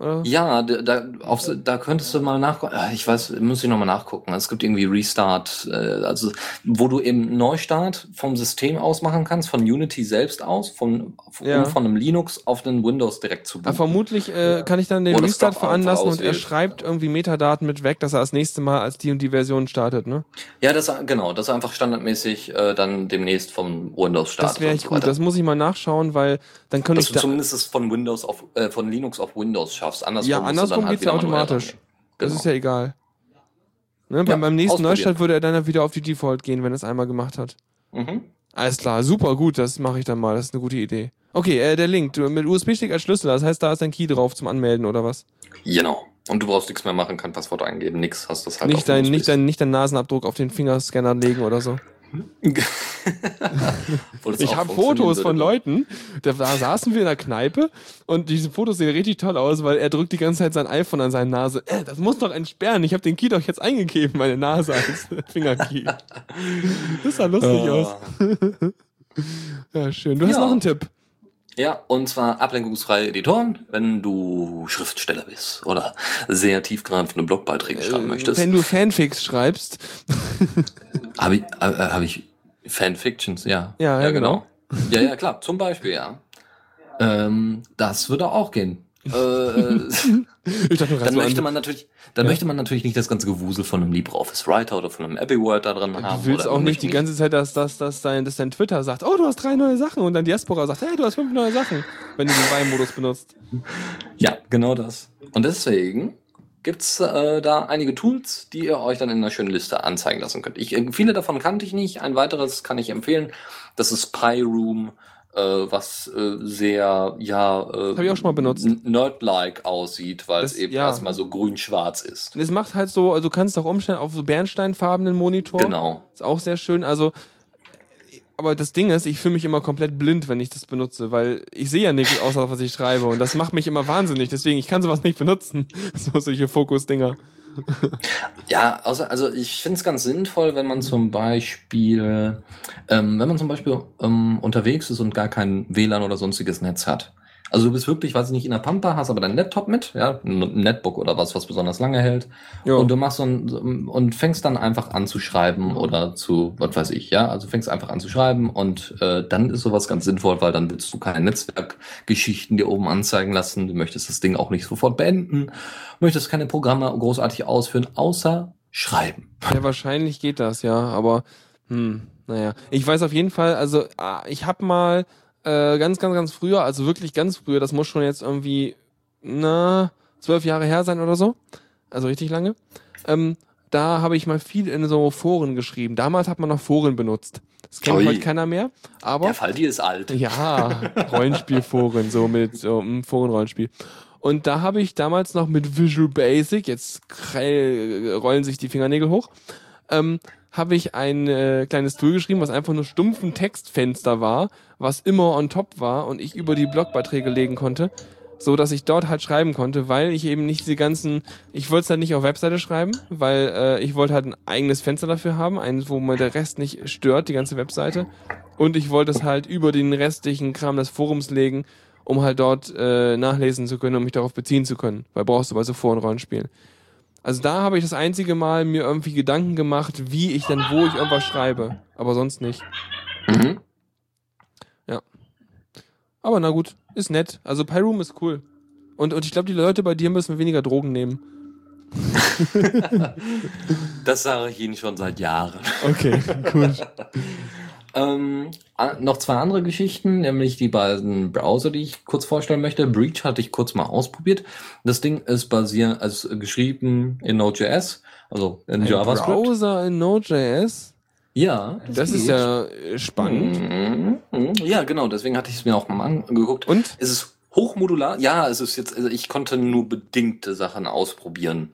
Oder? Ja, da, da, auf, da könntest du mal nachgucken. Ich weiß, muss ich nochmal nachgucken. Es gibt irgendwie Restart, äh, also wo du eben Neustart vom System aus machen kannst, von Unity selbst aus, von, Ja. um von einem Linux auf den Windows direkt zu Ah, booten. vermutlich äh, kann ich dann den Oder Restart veranlassen und er schreibt irgendwie Metadaten mit weg, dass er das nächste Mal als die und die Version startet, ne? Ja, das genau, das einfach standardmäßig äh, dann demnächst vom Windows startet. Das wäre echt so gut. Das muss ich mal nachschauen, weil dann könnte ich da. zumindest es von Windows auf äh, von Linux auf Windows schaffst. Andersrum Ja, andersrum halt geht's ja wieder manuell automatisch. Das Genau. ist ja egal. Ne, Ja, beim, beim nächsten. Neustart würde er dann wieder auf die Default gehen, wenn er es einmal gemacht hat. Mhm. Alles klar, super gut, das mache ich dann mal. Das ist eine gute Idee. Okay, äh, der Link du, mit USB-Stick als Schlüssel, das heißt, da ist ein Key drauf zum Anmelden oder was? Genau. Und du brauchst nichts mehr machen, kein Passwort eingeben, nix. Hast das halt nicht, dein, nicht, dein, nicht dein Nasenabdruck auf den Fingerscanner legen oder so. Ich habe Fotos von würde. Leuten, da, da saßen wir in der Kneipe und diese Fotos sehen richtig toll aus, weil er drückt die ganze Zeit sein iPhone an seine Nase. Äh, das muss doch entsperren. Ich habe den Key doch jetzt eingegeben, meine Nase als Fingerkey. Das sah lustig aus. Ah. Ja, schön. Du hast Ja. noch einen Tipp. Ja, und zwar ablenkungsfreie Editoren, wenn du Schriftsteller bist oder sehr tiefgreifende Blogbeiträge schreiben Äh, möchtest. Wenn du Fanfics schreibst. Habe ich, äh, äh, hab ich Fanfictions, ja. Ja, ja, genau. Ja, ja, klar, zum Beispiel, ja. Ähm, das würde auch gehen. Äh, äh, dachte, dann möchte an, man natürlich, dann Ja. möchte man natürlich nicht das ganze Gewusel von einem LibreOffice Writer oder von einem Abbey Word da drin haben. du willst auch nicht die ganze Zeit, dass, dass, dass, dein, dass dein Twitter sagt, oh, du hast drei neue Sachen und dein Diaspora sagt, hey, du hast fünf neue Sachen, wenn du den Weihmodus benutzt. Ja, genau das. Und deswegen gibt's äh, da einige Tools, die ihr euch dann in einer schönen Liste anzeigen lassen könnt. Ich, äh, viele davon kannte ich nicht. Ein weiteres kann ich empfehlen. Das ist PyRoom, äh, was äh, sehr, ja, äh, Hab ich auch schon mal benutzt. n- Nerd-like aussieht, weil Das- es eben ja. erstmal so grün-schwarz ist. Und es macht halt so, also du kannst auch umstellen auf so bernsteinfarbenen Monitor. Genau. Ist auch sehr schön. Also, aber das Ding ist, ich fühle mich immer komplett blind, wenn ich das benutze, weil ich sehe ja nichts außer was ich schreibe und das macht mich immer wahnsinnig. Deswegen, ich kann sowas nicht benutzen. So solche Fokus-Dinger. Ja, außer, also ich finde es ganz sinnvoll, wenn man zum Beispiel, ähm, wenn man zum Beispiel ähm, unterwegs ist und gar kein WLAN oder sonstiges Netz hat. Also du bist wirklich, weiß ich nicht, in der Pampa, hast aber dein Laptop mit, ja, ein Netbook oder was, was besonders lange hält. Ja. Und du machst so ein, und fängst dann einfach an zu schreiben oder zu, was weiß ich, ja, also fängst einfach an zu schreiben und äh, dann ist sowas ganz sinnvoll, weil dann willst du keine Netzwerkgeschichten dir oben anzeigen lassen, du möchtest das Ding auch nicht sofort beenden, möchtest keine Programme großartig ausführen, außer schreiben. Ja, wahrscheinlich geht das, ja, aber hm, naja. Ich weiß auf jeden Fall, also ah, ich habe mal äh, ganz, ganz, ganz früher, also wirklich ganz früher, das muss schon jetzt irgendwie, na, zwölf Jahre her sein oder so, also richtig lange, ähm, da habe ich mal viel in so Foren geschrieben. Damals hat man noch Foren benutzt. Das kennt Ui. heute keiner mehr, aber... Der Fall, die ist alt. Ja, Rollenspielforen, so mit so einem Forenrollenspiel. Und da habe ich damals noch mit Visual Basic, jetzt krell- rollen sich die Fingernägel hoch, ähm, habe ich ein äh, kleines Tool geschrieben, was einfach nur stumpfen Textfenster war, was immer on top war und ich über die Blogbeiträge legen konnte, so dass ich dort halt schreiben konnte, weil ich eben nicht diese ganzen, ich wollte es halt nicht auf Webseite schreiben, weil äh, ich wollte halt ein eigenes Fenster dafür haben, eins, wo mir der Rest nicht stört, die ganze Webseite. Und ich wollte es halt über den restlichen Kram des Forums legen, um halt dort äh, nachlesen zu können, um mich darauf beziehen zu können. Weil brauchst du bei so Forenrollenspielen. Also da habe ich das einzige Mal mir irgendwie Gedanken gemacht, wie ich denn, wo ich irgendwas schreibe. Aber sonst nicht. Mhm. Aber na gut, ist nett. Also Pyroom ist cool. Und, und ich glaube, die Leute bei dir müssen weniger Drogen nehmen. Das sage ich Ihnen schon seit Jahren. Okay, gut. Ähm, noch zwei andere Geschichten, nämlich die beiden Browser, die ich kurz vorstellen möchte. Breach hatte ich kurz mal ausprobiert. Das Ding ist basiert, also geschrieben in Node.js, also in Ein JavaScript. Browser in Node.js? Ja, Das ist geht. ja äh, spannend. Mhm, mhm. Ja, genau, deswegen hatte ich es mir auch mal angeguckt. Und? Es ist hochmodular. Ja, es ist jetzt, also ich konnte nur bedingte Sachen ausprobieren.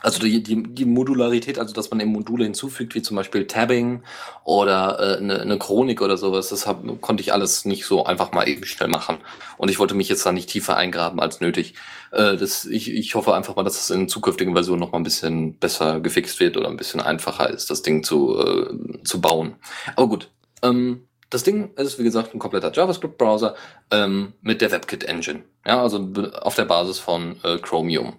Also die, die, die Modularität, also dass man eben Module hinzufügt, wie zum Beispiel Tabbing oder äh, eine, eine Chronik oder sowas, das hab, konnte ich alles nicht so einfach mal eben schnell machen. Und ich wollte mich jetzt da nicht tiefer eingraben als nötig. Äh, das, ich, ich hoffe einfach mal, dass es in zukünftigen Versionen noch mal ein bisschen besser gefixt wird oder ein bisschen einfacher ist, das Ding zu, äh, zu bauen. Aber gut, ähm, das Ding ist, wie gesagt, ein kompletter JavaScript-Browser ähm, mit der WebKit-Engine. Ja, also auf der Basis von äh, Chromium.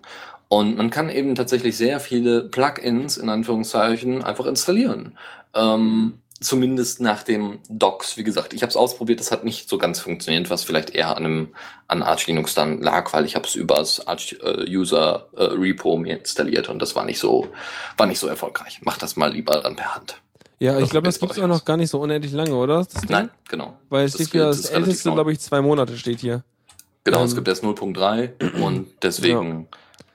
Und man kann eben tatsächlich sehr viele Plugins in Anführungszeichen einfach installieren. Ähm, zumindest nach dem Docs. Wie gesagt, ich habe es ausprobiert, das hat nicht so ganz funktioniert, was vielleicht eher an einem an Arch Linux dann lag, weil ich habe es übers Arch äh, User äh, Repo mir installiert und das war nicht so war nicht so erfolgreich. Mach das mal lieber dann per Hand. Ja, Das ich glaube, das gibt's auch noch gar nicht so unendlich lange, oder? Das? Nein, genau. Weil es Das steht gilt- das relativ älteste, glaube ich, zwei Monate steht hier. Genau, ähm, es gibt erst 0.3 und deswegen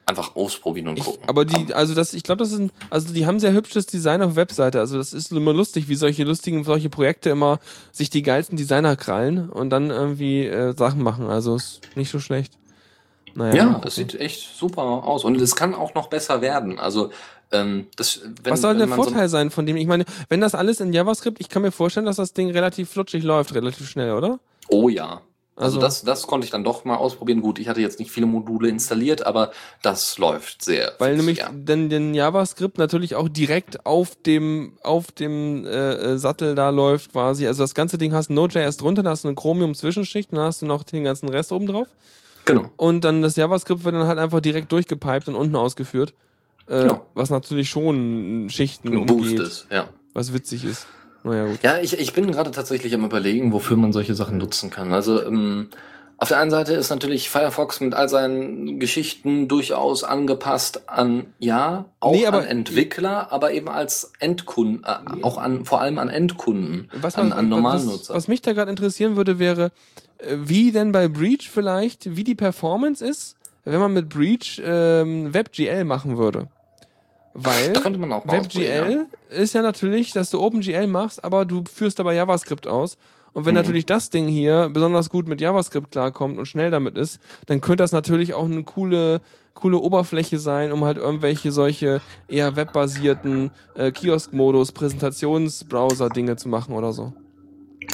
einfach ausprobieren und Ich, gucken. aber die, also das, ich glaube, das ein, also die haben sehr hübsches Design auf Webseite. Also das ist immer lustig, wie solche lustigen, solche Projekte immer sich die geilsten Designer krallen und dann irgendwie äh, Sachen machen. Also ist nicht so schlecht. Naja, Ja, gucken. sieht echt super aus und es kann auch noch besser werden. Also ähm, das, wenn, Was soll der man so- Vorteil sein von dem? Ich meine, wenn das alles in JavaScript, ich kann mir vorstellen, dass das Ding relativ flutschig läuft, relativ schnell, oder? Oh ja. Also, Also- das, das konnte ich dann doch mal ausprobieren. Gut, ich hatte jetzt nicht viele Module installiert, aber das läuft sehr. Weil nämlich ja. dann den JavaScript natürlich auch direkt auf dem auf dem äh, äh, Sattel da läuft quasi. Also das ganze Ding hast Node.js drunter, da hast du eine Chromium Zwischenschicht, dann hast du noch den ganzen Rest oben drauf Genau. und dann das JavaScript wird dann halt einfach direkt durchgepiped und unten ausgeführt. Äh, Genau. Was natürlich schon Schichten Ein Boost umgeht, ist, ja. was witzig ist. Naja, gut. Ja, ich, ich bin gerade tatsächlich am überlegen, wofür man solche Sachen nutzen kann. Also ähm, auf der einen Seite ist natürlich Firefox mit all seinen Geschichten durchaus angepasst an, ja, auch Nee, an Entwickler, aber eben als Endkunden, äh, auch an, vor allem an Endkunden, Was, an, man- an normalen Nutzer. was mich da gerade interessieren würde, wäre, äh, wie denn bei Breach vielleicht, wie die Performance ist, wenn man mit Breach ähm, WebGL machen würde. Weil WebGL ist ja natürlich, dass du OpenGL machst, aber du führst dabei JavaScript aus. Und wenn Mhm. natürlich das Ding hier besonders gut mit JavaScript klarkommt und schnell damit ist, dann könnte das natürlich auch eine coole, coole Oberfläche sein, um halt irgendwelche solche eher webbasierten äh, Kiosk-Modus, Präsentationsbrowser-Dinge zu machen oder so.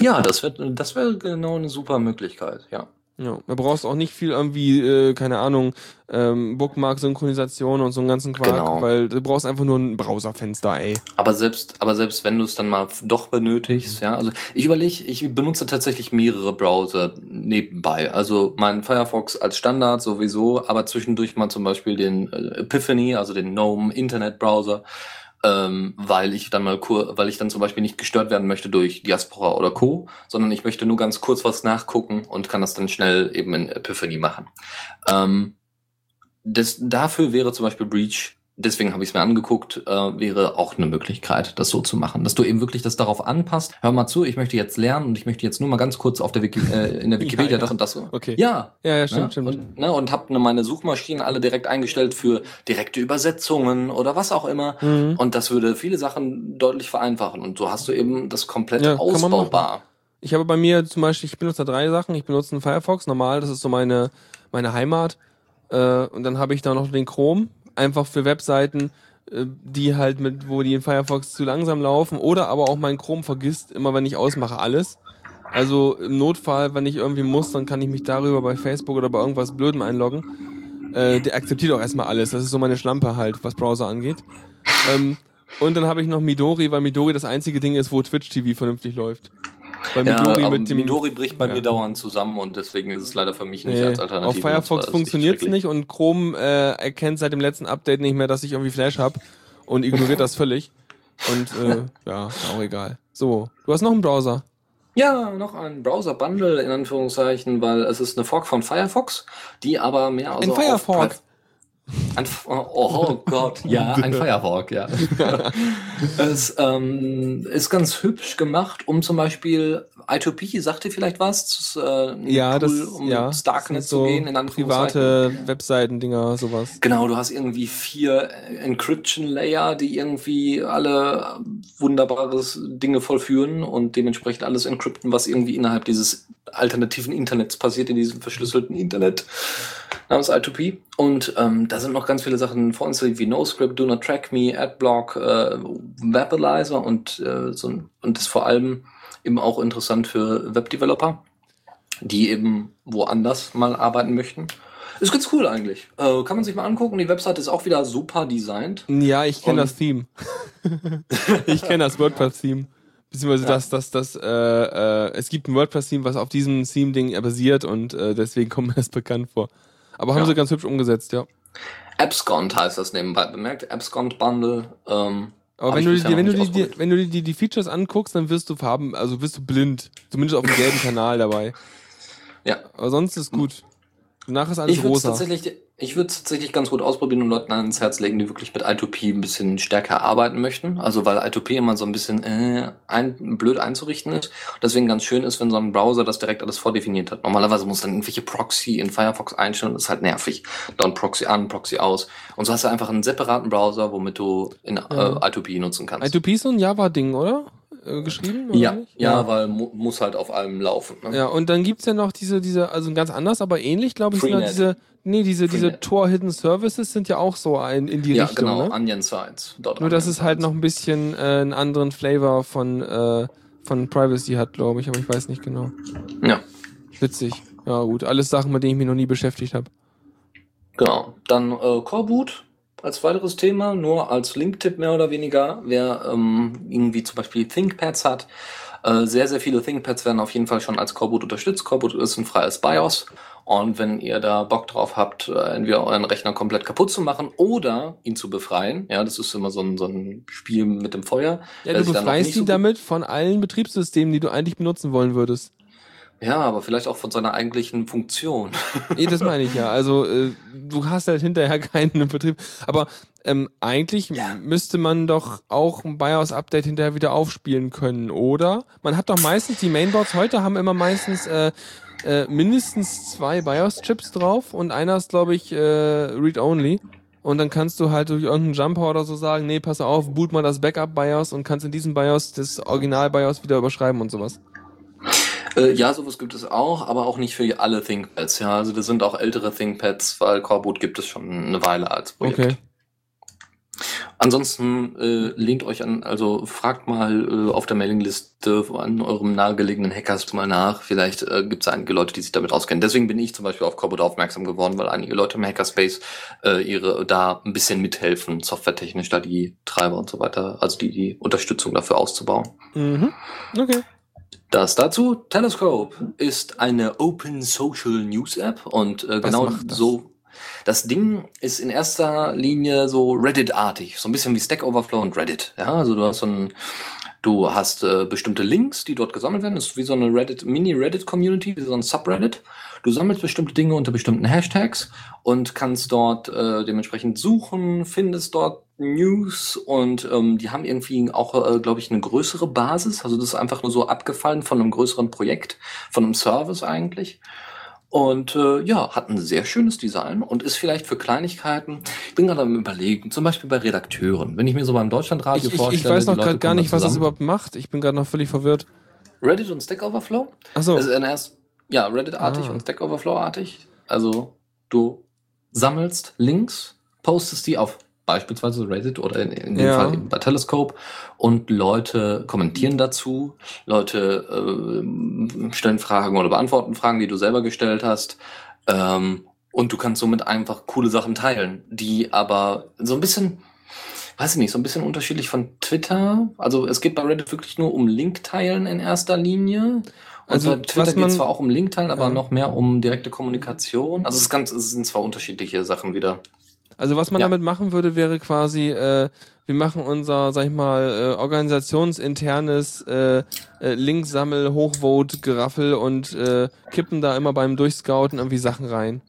Ja, das wird, das wäre genau eine super Möglichkeit, ja. Ja, da brauchst du auch nicht viel irgendwie, äh, keine Ahnung, ähm, Bookmark-Synchronisation und so einen ganzen Quark, Genau. weil du brauchst einfach nur ein Browserfenster, ey. Aber selbst, aber selbst wenn du es dann mal doch benötigst, ja, also ich überlege, ich benutze tatsächlich mehrere Browser nebenbei. Also mein Firefox als Standard sowieso, aber zwischendurch mal zum Beispiel den äh, Epiphany, also den GNOME Internet Browser, ähm, weil ich dann mal kur weil ich dann zum Beispiel nicht gestört werden möchte durch Diaspora oder Co., sondern ich möchte nur ganz kurz was nachgucken und kann das dann schnell eben in Epiphany machen. Ähm, das, dafür wäre zum Beispiel Breach, deswegen habe ich es mir angeguckt, äh, wäre auch eine Möglichkeit, das so zu machen. Dass du eben wirklich das darauf anpasst. Hör mal zu, ich möchte jetzt lernen und ich möchte jetzt nur mal ganz kurz auf der Wiki, äh, in der Wikipedia ja. das und das. so. Okay. Ja. Ja, ja, stimmt, ne? stimmt. Und, ne, und hab ne, meine Suchmaschinen alle direkt eingestellt für direkte Übersetzungen oder was auch immer. Mhm. Und das würde viele Sachen deutlich vereinfachen. Und so hast du eben das komplett Ja, ausbaubar. Ich habe bei mir zum Beispiel, ich benutze da drei Sachen. Ich benutze einen Firefox, normal, das ist so meine, meine Heimat. Äh, und dann habe ich da noch den Chrome, einfach für Webseiten, äh, die halt mit, wo die in Firefox zu langsam laufen. Oder aber auch mein Chrome vergisst, immer wenn ich ausmache, alles. Also im Notfall, wenn ich irgendwie muss, dann kann ich mich darüber bei Facebook oder bei irgendwas Blödem einloggen. Äh, der akzeptiert auch erstmal alles. Das ist so meine Schlampe halt, was Browser angeht. Ähm, und dann habe ich noch Midori, weil Midori das einzige Ding ist, wo Twitch TV vernünftig läuft. Ja, Midori aber mit dem Midori bricht bei Ja. mir dauernd zusammen und deswegen ist es leider für mich nicht Nee, als Alternative. auf Firefox funktioniert es nicht und Chrome äh, erkennt seit dem letzten Update nicht mehr, dass ich irgendwie Flash habe und ignoriert das völlig. Und äh, ja, auch egal. So, du hast noch einen Browser. Ja, noch ein Browser-Bundle in Anführungszeichen, weil es ist eine Fork von Firefox, die aber mehr also Ein auf Firefork. Pri- Ein, F- oh, oh Gott, ja, ein Firefork, ja. es ähm, ist ganz hübsch gemacht, um zum Beispiel I2P, sagt ihr vielleicht was? Das ist, äh, Ja, das Tool, um ja, ins das Darknet sind zu gehen, in private Webseiten-Dinger, sowas. Genau, du hast irgendwie vier Encryption-Layer, die irgendwie alle wunderbares Dinge vollführen und dementsprechend alles encrypten, was irgendwie innerhalb dieses alternativen Internets passiert, in diesem verschlüsselten Internet namens I2P. Und ähm, da sind noch ganz viele Sachen vorinstalliert wie NoScript, Do Not Track Me, Adblock, äh, Webalizer und, äh, so, und ist vor allem eben auch interessant für Webdeveloper, die eben woanders mal arbeiten möchten. Ist ganz cool eigentlich. Äh, kann man sich mal angucken. Die Webseite ist auch wieder super designt. Ja, ich kenne das Theme. ich kenne das WordPress-Theme. Beziehungsweise Ja. dass dass das, äh, äh, es gibt ein WordPress-Theme, was auf diesem Theme-Ding basiert und äh, deswegen kommt mir das bekannt vor. Aber haben Ja. sie ganz hübsch umgesetzt, ja. Abscond heißt das nebenbei bemerkt. Abscond Bundle. Ähm, Aber wenn du, dir, wenn, du die, die, wenn du dir die, die Features anguckst, dann wirst du Farben, also wirst du blind. Zumindest auf dem gelben Kanal dabei. ja. Aber sonst ist gut. Danach ist alles Ich rosa. tatsächlich, ich würde es tatsächlich ganz gut ausprobieren und Leuten ans Herz legen, die wirklich mit I2P ein bisschen stärker arbeiten möchten. Also weil I2P immer so ein bisschen äh, ein, blöd einzurichten ist. Deswegen ganz schön ist, wenn so ein Browser das direkt alles vordefiniert hat. Normalerweise muss dann irgendwelche Proxy in Firefox einstellen. Das ist halt nervig. Dann Proxy an, Proxy aus. Und so hast du einfach einen separaten Browser, womit du in äh, I2P nutzen kannst. I2P ist so ein Java-Ding, oder? Äh, geschrieben? Ja, nicht? ja, weil mu muss halt auf allem laufen. Ne? Ja, und dann gibt's ja noch diese, diese, also ganz anders, aber ähnlich, glaube ich, sind ja diese, nee, diese, diese. Tor Hidden Services sind ja auch so ein, in die Ja, Richtung, genau, ne? Onion Sites. Dort Nur, dass es halt noch ein bisschen äh, einen anderen Flavor von, äh, von Privacy hat, glaube ich, aber ich weiß nicht genau. Ja. Witzig. Ja, gut. Alles Sachen, mit denen ich mich noch nie beschäftigt habe. Genau. Dann äh, Coreboot als weiteres Thema, nur als Linktipp mehr oder weniger. Wer ähm, irgendwie zum Beispiel ThinkPads hat, äh, sehr, sehr viele ThinkPads werden auf jeden Fall schon als Coreboot unterstützt. Coreboot ist ein freies BIOS. Und wenn ihr da Bock drauf habt, äh, entweder euren Rechner komplett kaputt zu machen oder ihn zu befreien, ja, das ist immer so ein, so ein Spiel mit dem Feuer. Ja, du befreist ihn so damit von allen Betriebssystemen, die du eigentlich benutzen wollen würdest. Ja, aber vielleicht auch von seiner eigentlichen Funktion. Eh, das meine ich ja. Also äh, du hast halt hinterher keinen Betrieb. Aber ähm, eigentlich Ja. müsste man doch auch ein BIOS-Update hinterher wieder aufspielen können, oder? Man hat doch meistens, die Mainboards heute haben immer meistens äh, äh, mindestens zwei BIOS-Chips drauf und einer ist, glaube ich, äh, Read-Only. Und dann kannst du halt durch irgendeinen Jumper oder so sagen, nee, pass auf, boot mal das Backup-BIOS und kannst in diesem BIOS das Original-BIOS wieder überschreiben und sowas. Äh, ja, sowas gibt es auch, aber auch nicht für alle ThinkPads. Ja, also das sind auch ältere ThinkPads, weil Coreboot gibt es schon eine Weile als Projekt. Okay. Ansonsten äh, lehnt euch an, also fragt mal äh, auf der Mailingliste an eurem nahegelegenen Hackers mal nach. Vielleicht äh, gibt es einige Leute, die sich damit auskennen. Deswegen bin ich zum Beispiel auf Coreboot aufmerksam geworden, weil einige Leute im Hackerspace äh, ihre da ein bisschen mithelfen, softwaretechnisch da die Treiber und so weiter, also die, die Unterstützung dafür auszubauen. Mhm. Okay. Das dazu. Telescope ist eine Open Social News App und äh, genau das? so. Das Ding ist in erster Linie so Reddit-artig, so ein bisschen wie Stack Overflow und Reddit. Ja, also du hast so ein, du hast äh, bestimmte Links, die dort gesammelt werden. Das ist wie so eine Reddit, Mini-Reddit-Community, wie so ein Subreddit. Du sammelst bestimmte Dinge unter bestimmten Hashtags und kannst dort äh, dementsprechend suchen, findest dort News und ähm, die haben irgendwie auch, äh, glaube ich, eine größere Basis. Also das ist einfach nur so abgefallen von einem größeren Projekt, von einem Service eigentlich. Und äh, ja, hat ein sehr schönes Design und ist vielleicht für Kleinigkeiten. Ich bin gerade am überlegen, zum Beispiel bei Redakteuren. Wenn ich mir so beim Deutschlandradio Ich, ich, vorstelle, ich weiß noch gerade gar nicht, was das überhaupt macht. Ich bin gerade noch völlig verwirrt. Reddit und Stack Overflow? Achso. Erst, ja, Reddit-artig Ah. und Stack Overflow-artig. Also du sammelst Links, postest die auf beispielsweise Reddit oder in, in dem Ja. Fall eben bei Telescope und Leute kommentieren dazu, Leute äh, stellen Fragen oder beantworten Fragen, die du selber gestellt hast. Ähm, und du kannst somit einfach coole Sachen teilen, die aber so ein bisschen, weiß ich nicht, so ein bisschen unterschiedlich von Twitter. Also es geht bei Reddit wirklich nur um Link-Teilen in erster Linie. Und Also, bei Twitter was geht zwar auch um Link-Teilen, aber Ja. noch mehr um direkte Kommunikation. Also es, ganz, es sind zwar unterschiedliche Sachen wieder. Also was man Ja. damit machen würde, wäre quasi, äh, wir machen unser, sag ich mal, äh, organisationsinternes äh, äh, Linksammel, Hochvote, Geraffel und äh, kippen da immer beim Durchscouten irgendwie Sachen rein.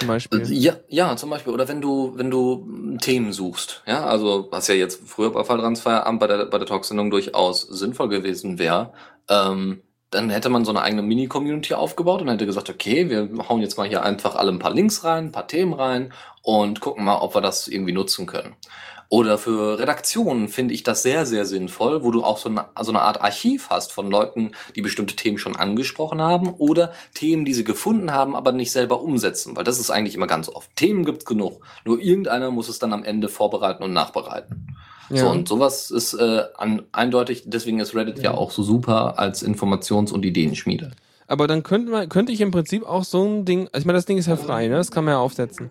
Zum Beispiel. Ja, ja, zum Beispiel. Oder wenn du, wenn du mm, Themen suchst, ja, also was ja jetzt früher bei Falltransfeierabend bei der, bei der Talksendung durchaus sinnvoll gewesen wäre, ähm, dann hätte man so eine eigene Mini-Community aufgebaut und hätte gesagt, okay, wir hauen jetzt mal hier einfach alle ein paar Links rein, ein paar Themen rein und gucken mal, ob wir das irgendwie nutzen können. Oder für Redaktionen finde ich das sehr, sehr sinnvoll, wo du auch so eine, so eine Art Archiv hast von Leuten, die bestimmte Themen schon angesprochen haben oder Themen, die sie gefunden haben, aber nicht selber umsetzen, weil das ist eigentlich immer ganz oft. Themen gibt's genug, nur irgendeiner muss es dann am Ende vorbereiten und nachbereiten. So, und sowas ist äh, an, eindeutig, deswegen ist Reddit ja. Ja. auch so super als Informations- und Ideenschmiede. Aber dann könnte man, könnte ich im Prinzip auch so ein Ding, also ich meine, das Ding ist ja frei, ne? Das kann man ja aufsetzen.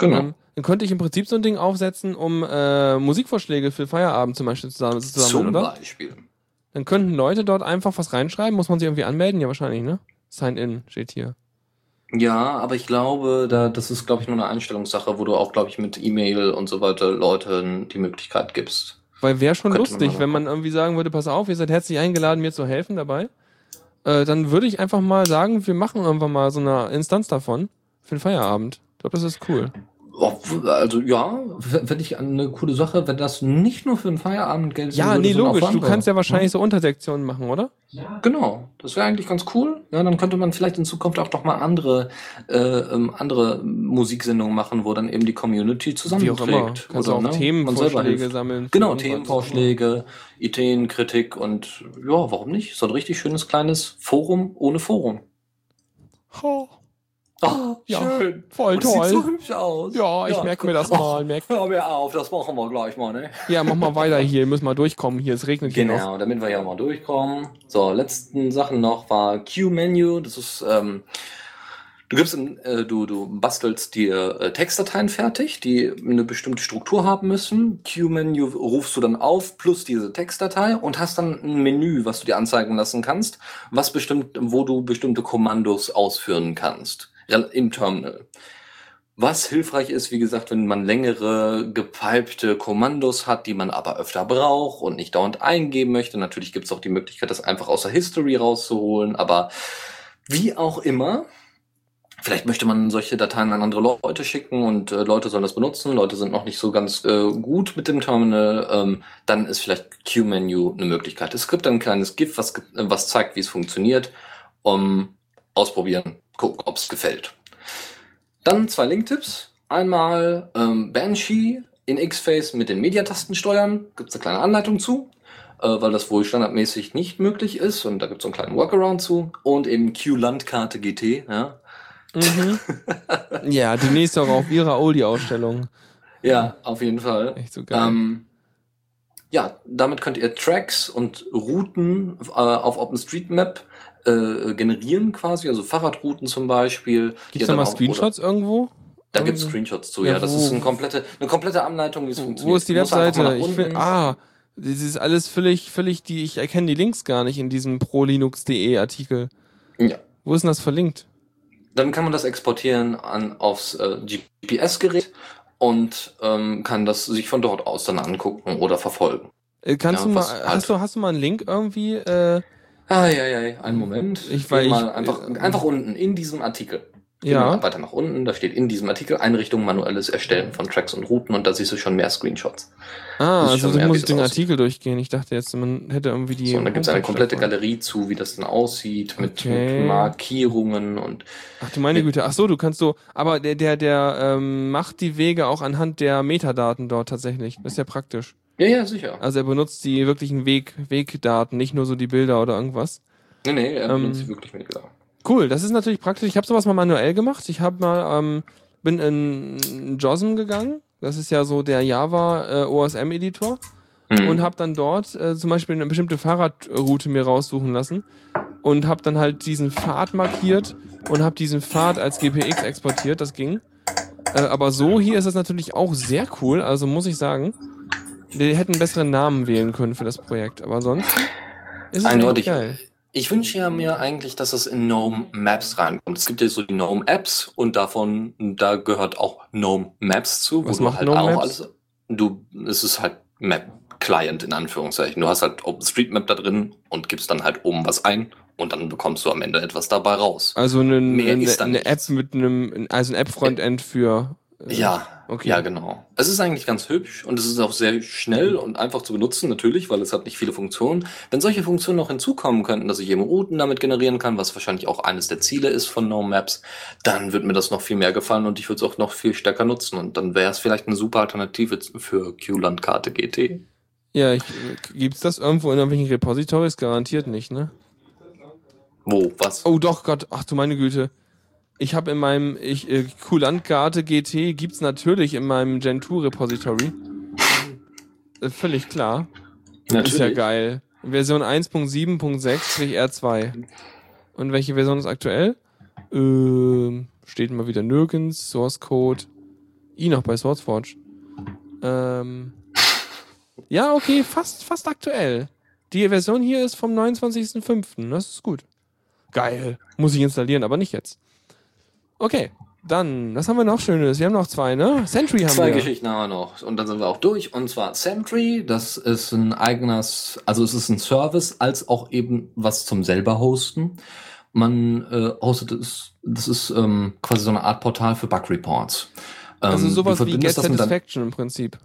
Ähm, dann könnte ich im Prinzip so ein Ding aufsetzen, um äh, Musikvorschläge für Feierabend zum Beispiel zusammen zu sammeln, Zum oder? Beispiel. Dann könnten Leute dort einfach was reinschreiben. Muss man sich irgendwie anmelden? Ja, wahrscheinlich, ne? Sign in steht hier. Ja, aber ich glaube, da, das ist, glaube ich, nur eine Einstellungssache, wo du auch, glaube ich, mit E-Mail und so weiter Leuten die Möglichkeit gibst. Weil wäre schon Könnte man lustig, mal wenn man irgendwie sagen würde, pass auf, ihr seid herzlich eingeladen, mir zu helfen dabei. Äh, dann würde ich einfach mal sagen, wir machen irgendwann mal so eine Instanz davon für den Feierabend. Ich glaube, das ist cool. Also ja, finde ich eine coole Sache, wenn das nicht nur für einen Feierabend gilt. Ja, sondern nee, logisch. Du kannst ja wahrscheinlich so Untersektionen machen, oder? Genau, das wäre eigentlich ganz cool. Ja, dann könnte man vielleicht in Zukunft auch doch mal andere, äh, ähm, andere Musiksendungen machen, wo dann eben die Community zusammenträgt. Kannst du auch ne, Themenvorschläge sammeln. Genau. Themenvorschläge, Ideen, Kritik und ja, warum nicht? So ein richtig schönes kleines Forum ohne Forum. Oh, Oh, Ja, schön. voll Und toll. Sieht so hübsch aus. Ja, ich merke mir das Oh, mal. Merk. Hör mir auf, das machen wir gleich mal, ne? Ja, mach mal weiter hier. Wir müssen mal durchkommen hier. Es regnet hier noch. Genau, damit wir ja mal durchkommen. So, letzten Sachen noch war Q-Menu. Das ist, ähm, du gibst, äh, du, du bastelst dir äh, Textdateien fertig, die eine bestimmte Struktur haben müssen. Q-Menu rufst du dann auf plus diese Textdatei und hast dann ein Menü, was du dir anzeigen lassen kannst, was bestimmt, wo du bestimmte Kommandos ausführen kannst im Terminal. Was hilfreich ist, wie gesagt, wenn man längere gepipte Kommandos hat, die man aber öfter braucht und nicht dauernd eingeben möchte. Natürlich gibt es auch die Möglichkeit, das einfach aus der History rauszuholen, aber wie auch immer, vielleicht möchte man solche Dateien an andere Leute schicken und äh, Leute sollen das benutzen, Leute sind noch nicht so ganz äh, gut mit dem Terminal, ähm, dann ist vielleicht Q-Menu eine Möglichkeit. Es gibt ein kleines GIF, was, was zeigt, wie es funktioniert. Um, ausprobieren, gucken, ob es gefällt. Dann zwei Link-Tipps. Einmal ähm, Banshee in X-Face mit den Mediatasten steuern. Gibt es eine kleine Anleitung zu, äh, weil das wohl standardmäßig nicht möglich ist. Und da gibt es so einen kleinen Workaround zu. Und eben Q-Landkarte GT. Ja, Mhm. ja, demnächst auch auf ihrer Oldie-Ausstellung. ja auf jeden Fall. Echt so geil. Ähm, ja, damit könnt ihr Tracks und Routen äh, auf OpenStreetMap äh, generieren quasi, also Fahrradrouten zum Beispiel. Gibt's Ja, da mal auch- oder- Screenshots irgendwo? Da gibt's Irgendwie? Screenshots zu, Ja, ja. Das ist eine komplette, eine komplette Anleitung, wie es funktioniert. Wo ist die Webseite? Ich will, ah, das ist alles völlig, völlig die, ich erkenne die Links gar nicht in diesem prolinux.de Artikel. Ja. Wo ist denn das verlinkt? Dann kann man das exportieren an, aufs äh, GPS-Gerät und ähm, kann das sich von dort aus dann angucken oder verfolgen. Äh, kannst Ja, du mal, halt- hast du, hast du mal einen Link irgendwie? Äh, Ah, ja, ja, einen Moment. Ich- weil mal ich- einfach, äh, einfach unten in diesem Artikel. Ja. weiter nach unten, da steht in diesem Artikel Einrichtung manuelles Erstellen von Tracks und Routen und da siehst du schon mehr Screenshots. ah, also du mehr, musst den aussieht. Artikel durchgehen. Ich dachte jetzt, man hätte irgendwie die. So, und da gibt es eine komplette. Galerie zu, wie das dann aussieht, mit, Okay. mit Markierungen und Ach du meine Güte. Ach so, du kannst so, aber der, der, der ähm, macht die Wege auch anhand der Metadaten dort tatsächlich. Das ist ja praktisch. Ja, ja, sicher. Also er benutzt die wirklichen Weg, Wegdaten, nicht nur so die Bilder oder irgendwas. Nee, nee, er Ähm, benutzt sie wirklich mit genau. Cool, das ist natürlich praktisch. Ich habe sowas mal manuell gemacht. Ich habe mal ähm, bin in JOSM gegangen. Das ist ja so der Java äh, OSM Editor Mhm. und habe dann dort äh, zum Beispiel eine bestimmte Fahrradroute mir raussuchen lassen und habe dann halt diesen Pfad markiert und habe diesen Pfad als GPX exportiert. Das ging. Äh, aber so hier ist es natürlich auch sehr cool. Also muss ich sagen, wir hätten einen besseren Namen wählen können für das Projekt. Aber sonst ist es Eindeutig. geil. Ich wünsche ja mir eigentlich, dass es in GNOME Maps reinkommt. Es gibt ja so die GNOME Apps und davon, da gehört auch GNOME Maps zu, wo Was du macht halt GNOME auch Maps? alles, du, es ist halt Map Client in Anführungszeichen. Du hast halt OpenStreetMap da drin und gibst dann halt oben was ein und dann bekommst du am Ende etwas dabei raus. Also eine, eine, eine App mit einem, also ein App-Frontend für. Äh, Ja, okay. ja, genau. Es ist eigentlich ganz hübsch und es ist auch sehr schnell und einfach zu benutzen, natürlich, weil es hat nicht viele Funktionen. Wenn solche Funktionen noch hinzukommen könnten, dass ich eben Routen damit generieren kann, was wahrscheinlich auch eines der Ziele ist von No Maps, dann wird mir das noch viel mehr gefallen und ich würde es auch noch viel stärker nutzen und dann wäre es vielleicht eine super Alternative für Q-Landkarte GT. Ja, ich, gibt's das irgendwo in irgendwelchen Repositories? Garantiert nicht, ne? Wo, was? Oh doch, Gott, ach du meine Güte. Ich habe in meinem ich, äh, Kulantkarte GT gibt's natürlich in meinem Gen 2 Repository. Äh, völlig klar. Ist ja geil. Version 1.7.6-R2. Und welche Version ist aktuell? Ähm, steht mal wieder nirgends. Source Code. I noch bei SourceForge. Ähm, ja, okay, fast, fast aktuell. Die Version hier ist vom 29.05. Das ist gut. Geil. Muss ich installieren, aber nicht jetzt. Okay, dann, was haben wir noch Schönes? Wir haben noch zwei, ne? Sentry haben Zwei wir. Geschichten haben wir noch. Und dann sind wir auch durch. Und zwar Sentry, das ist ein eigenes, also es ist ein Service, als auch eben was zum selber hosten. Man äh, hostet es, das ist ähm, quasi so eine Art Portal für Bug Reports. Also Ähm, du sowas wie Get Satisfaction im Prinzip.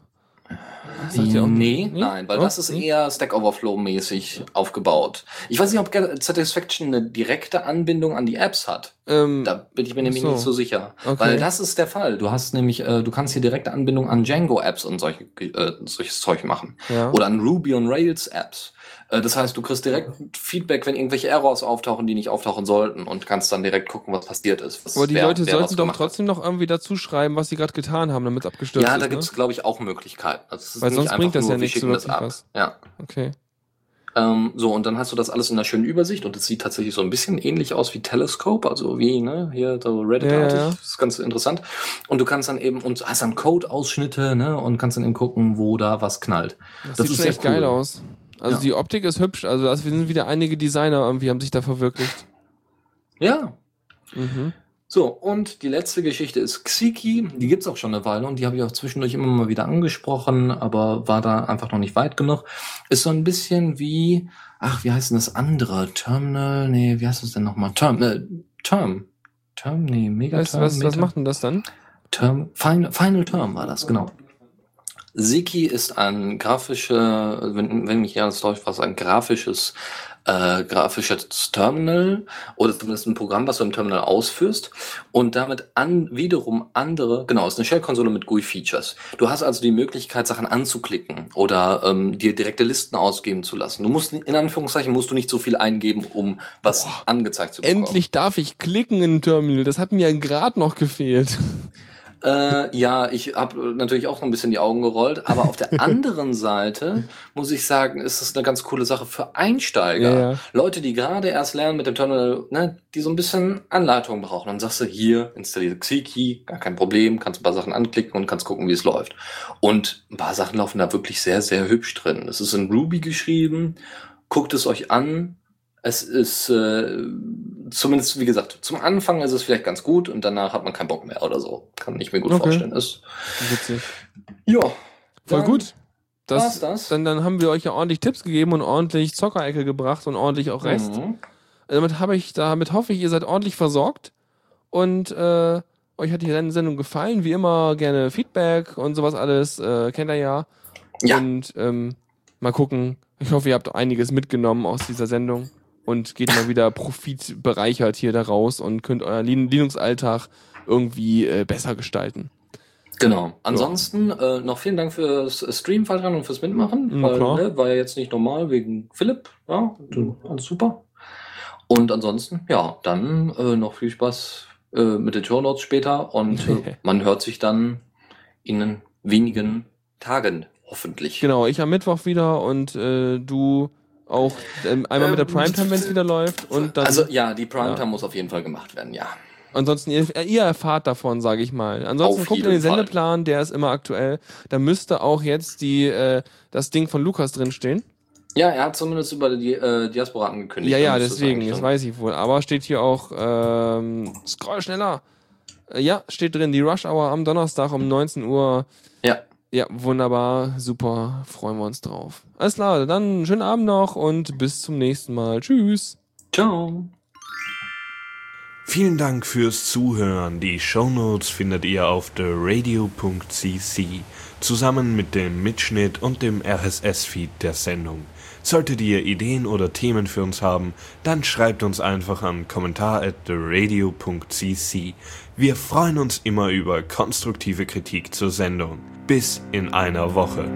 Sagt ihr auch- Nee, Nee? nein, weil Oh, das ist nee? eher Stack Overflow-mäßig aufgebaut. Ich weiß nicht, ob Satisfaction eine direkte Anbindung an die Apps hat. Ähm, Da bin ich mir nämlich so. nicht so sicher. Okay. Weil das ist der Fall. Du hast nämlich, äh, du kannst hier direkte Anbindung an Django-Apps und solche, äh, solches Zeug machen. ja. Oder an Ruby und Rails-Apps. Äh, das heißt, du kriegst direkt Feedback, wenn irgendwelche Errors auftauchen, die nicht auftauchen sollten und kannst dann direkt gucken, was passiert ist. Was, Aber die wer- Leute wer sollten doch hat. trotzdem noch irgendwie dazu schreiben, was sie gerade getan haben, damit es abgestürzt Ja, ist. da ne? gibt's, glaube ich, auch Möglichkeiten. Also es ist Weil nicht sonst bringt das nur, ja wir nichts, schicken so das wirklich ab. was. Ja. Okay. Ähm, so, und dann hast du das alles in einer schönen Übersicht und es sieht tatsächlich so ein bisschen ähnlich aus wie Telescope, also wie, ne, hier so Reddit-artig. Ja, ja. Das ist ganz interessant. Und du kannst dann eben, und hast dann Code-Ausschnitte, ne, und kannst dann eben gucken, wo da was knallt. Das, Das sieht ist echt geil cool. aus. Also Ja. die Optik ist hübsch, also das sind wieder einige Designer irgendwie haben sich da verwirklicht. Ja. Mhm. So, und die letzte Geschichte ist Xiki. Die gibt's auch schon eine Weile und die habe ich auch zwischendurch immer mal wieder angesprochen, aber war da einfach noch nicht weit genug. Ist so ein bisschen wie, ach, wie heißt denn das andere? Terminal? Nee, wie heißt das denn nochmal? Term, äh, Term. Term, nee, Megaterm. Weißt du, was, was macht denn das dann? Term, Final, Final Term war das, genau. Siki ist ein grafische, wenn, wenn mich ja das läuft, was ein grafisches, äh, grafisches Terminal oder zumindest ein Programm, was du im Terminal ausführst und damit an wiederum andere, genau, ist eine Shell-Konsole mit GUI-Features. Du hast also die Möglichkeit, Sachen anzuklicken oder ähm, dir direkte Listen ausgeben zu lassen. Du musst in Anführungszeichen musst du nicht so viel eingeben, um was angezeigt zu bekommen. Endlich darf ich klicken in ein Terminal. Das hat mir gerade noch gefehlt. Äh, ja, ich habe natürlich auch noch ein bisschen die Augen gerollt, aber auf der anderen Seite muss ich sagen, ist es eine ganz coole Sache für Einsteiger. Ja, ja. Leute, die gerade erst lernen mit dem Terminal, ne, die so ein bisschen Anleitung brauchen. Dann sagst du, hier, installiere Xiki, gar kein Problem, kannst ein paar Sachen anklicken und kannst gucken, wie es läuft. Und ein paar Sachen laufen da wirklich sehr, sehr hübsch drin. Es ist in Ruby geschrieben, guckt es euch an. Es ist äh, zumindest, wie gesagt, zum Anfang ist es vielleicht ganz gut und danach hat man keinen Bock mehr oder so. Kann ich mir gut Okay. vorstellen. Ist, Witzig. ja. Voll gut. Das, das. Dann, dann haben wir euch ja ordentlich Tipps gegeben und ordentlich Zockerecke gebracht und ordentlich auch Rest. Mhm. Damit habe ich, damit hoffe ich, ihr seid ordentlich versorgt und äh, euch hat die Sendung gefallen. Wie immer gerne Feedback und sowas alles, äh, kennt ihr ja. Ja. Und ähm, mal gucken. Ich hoffe, ihr habt einiges mitgenommen aus dieser Sendung und geht mal wieder profitbereichert hier da raus und könnt euren Lin- Linux-Alltag irgendwie äh, besser gestalten. Genau. Ansonsten äh, noch vielen Dank fürs Stream, Faldran, und fürs Mitmachen. Na weil, ne, war ja jetzt nicht normal wegen Philipp. Ja, du- alles super. Und ansonsten, ja, dann äh, noch viel Spaß äh, mit den Show Notes später und äh, man hört sich dann in wenigen Tagen hoffentlich. Genau, ich am Mittwoch wieder und äh, du auch ähm, einmal mit der Ähm, Primetime, wenn es wieder läuft. Und dann also ja, die Primetime Ja. muss auf jeden Fall gemacht werden, ja. ansonsten, ihr, ihr erfahrt davon, sage ich mal. Ansonsten Auf guckt in den Fall. Sendeplan, der ist immer aktuell. Da müsste auch jetzt die äh, das Ding von Lukas drinstehen. Ja, er hat zumindest über die äh, Diaspora angekündigt. Ja, ja, deswegen, das dann- weiß ich wohl. Aber steht hier auch, ähm, scroll schneller. Äh, ja, steht drin, die Rush Hour am Donnerstag um 19 Uhr. Ja. Wunderbar, super, freuen wir uns drauf. Alles klar, dann schönen Abend noch und bis zum nächsten Mal. Tschüss. Ciao. Vielen Dank fürs Zuhören. Die Shownotes findet ihr auf theradio.cc zusammen mit dem Mitschnitt und dem RSS-Feed der Sendung. Solltet ihr Ideen oder Themen für uns haben, dann schreibt uns einfach an kommentar at theradio.cc. Wir freuen uns immer über konstruktive Kritik zur Sendung. Bis in einer Woche.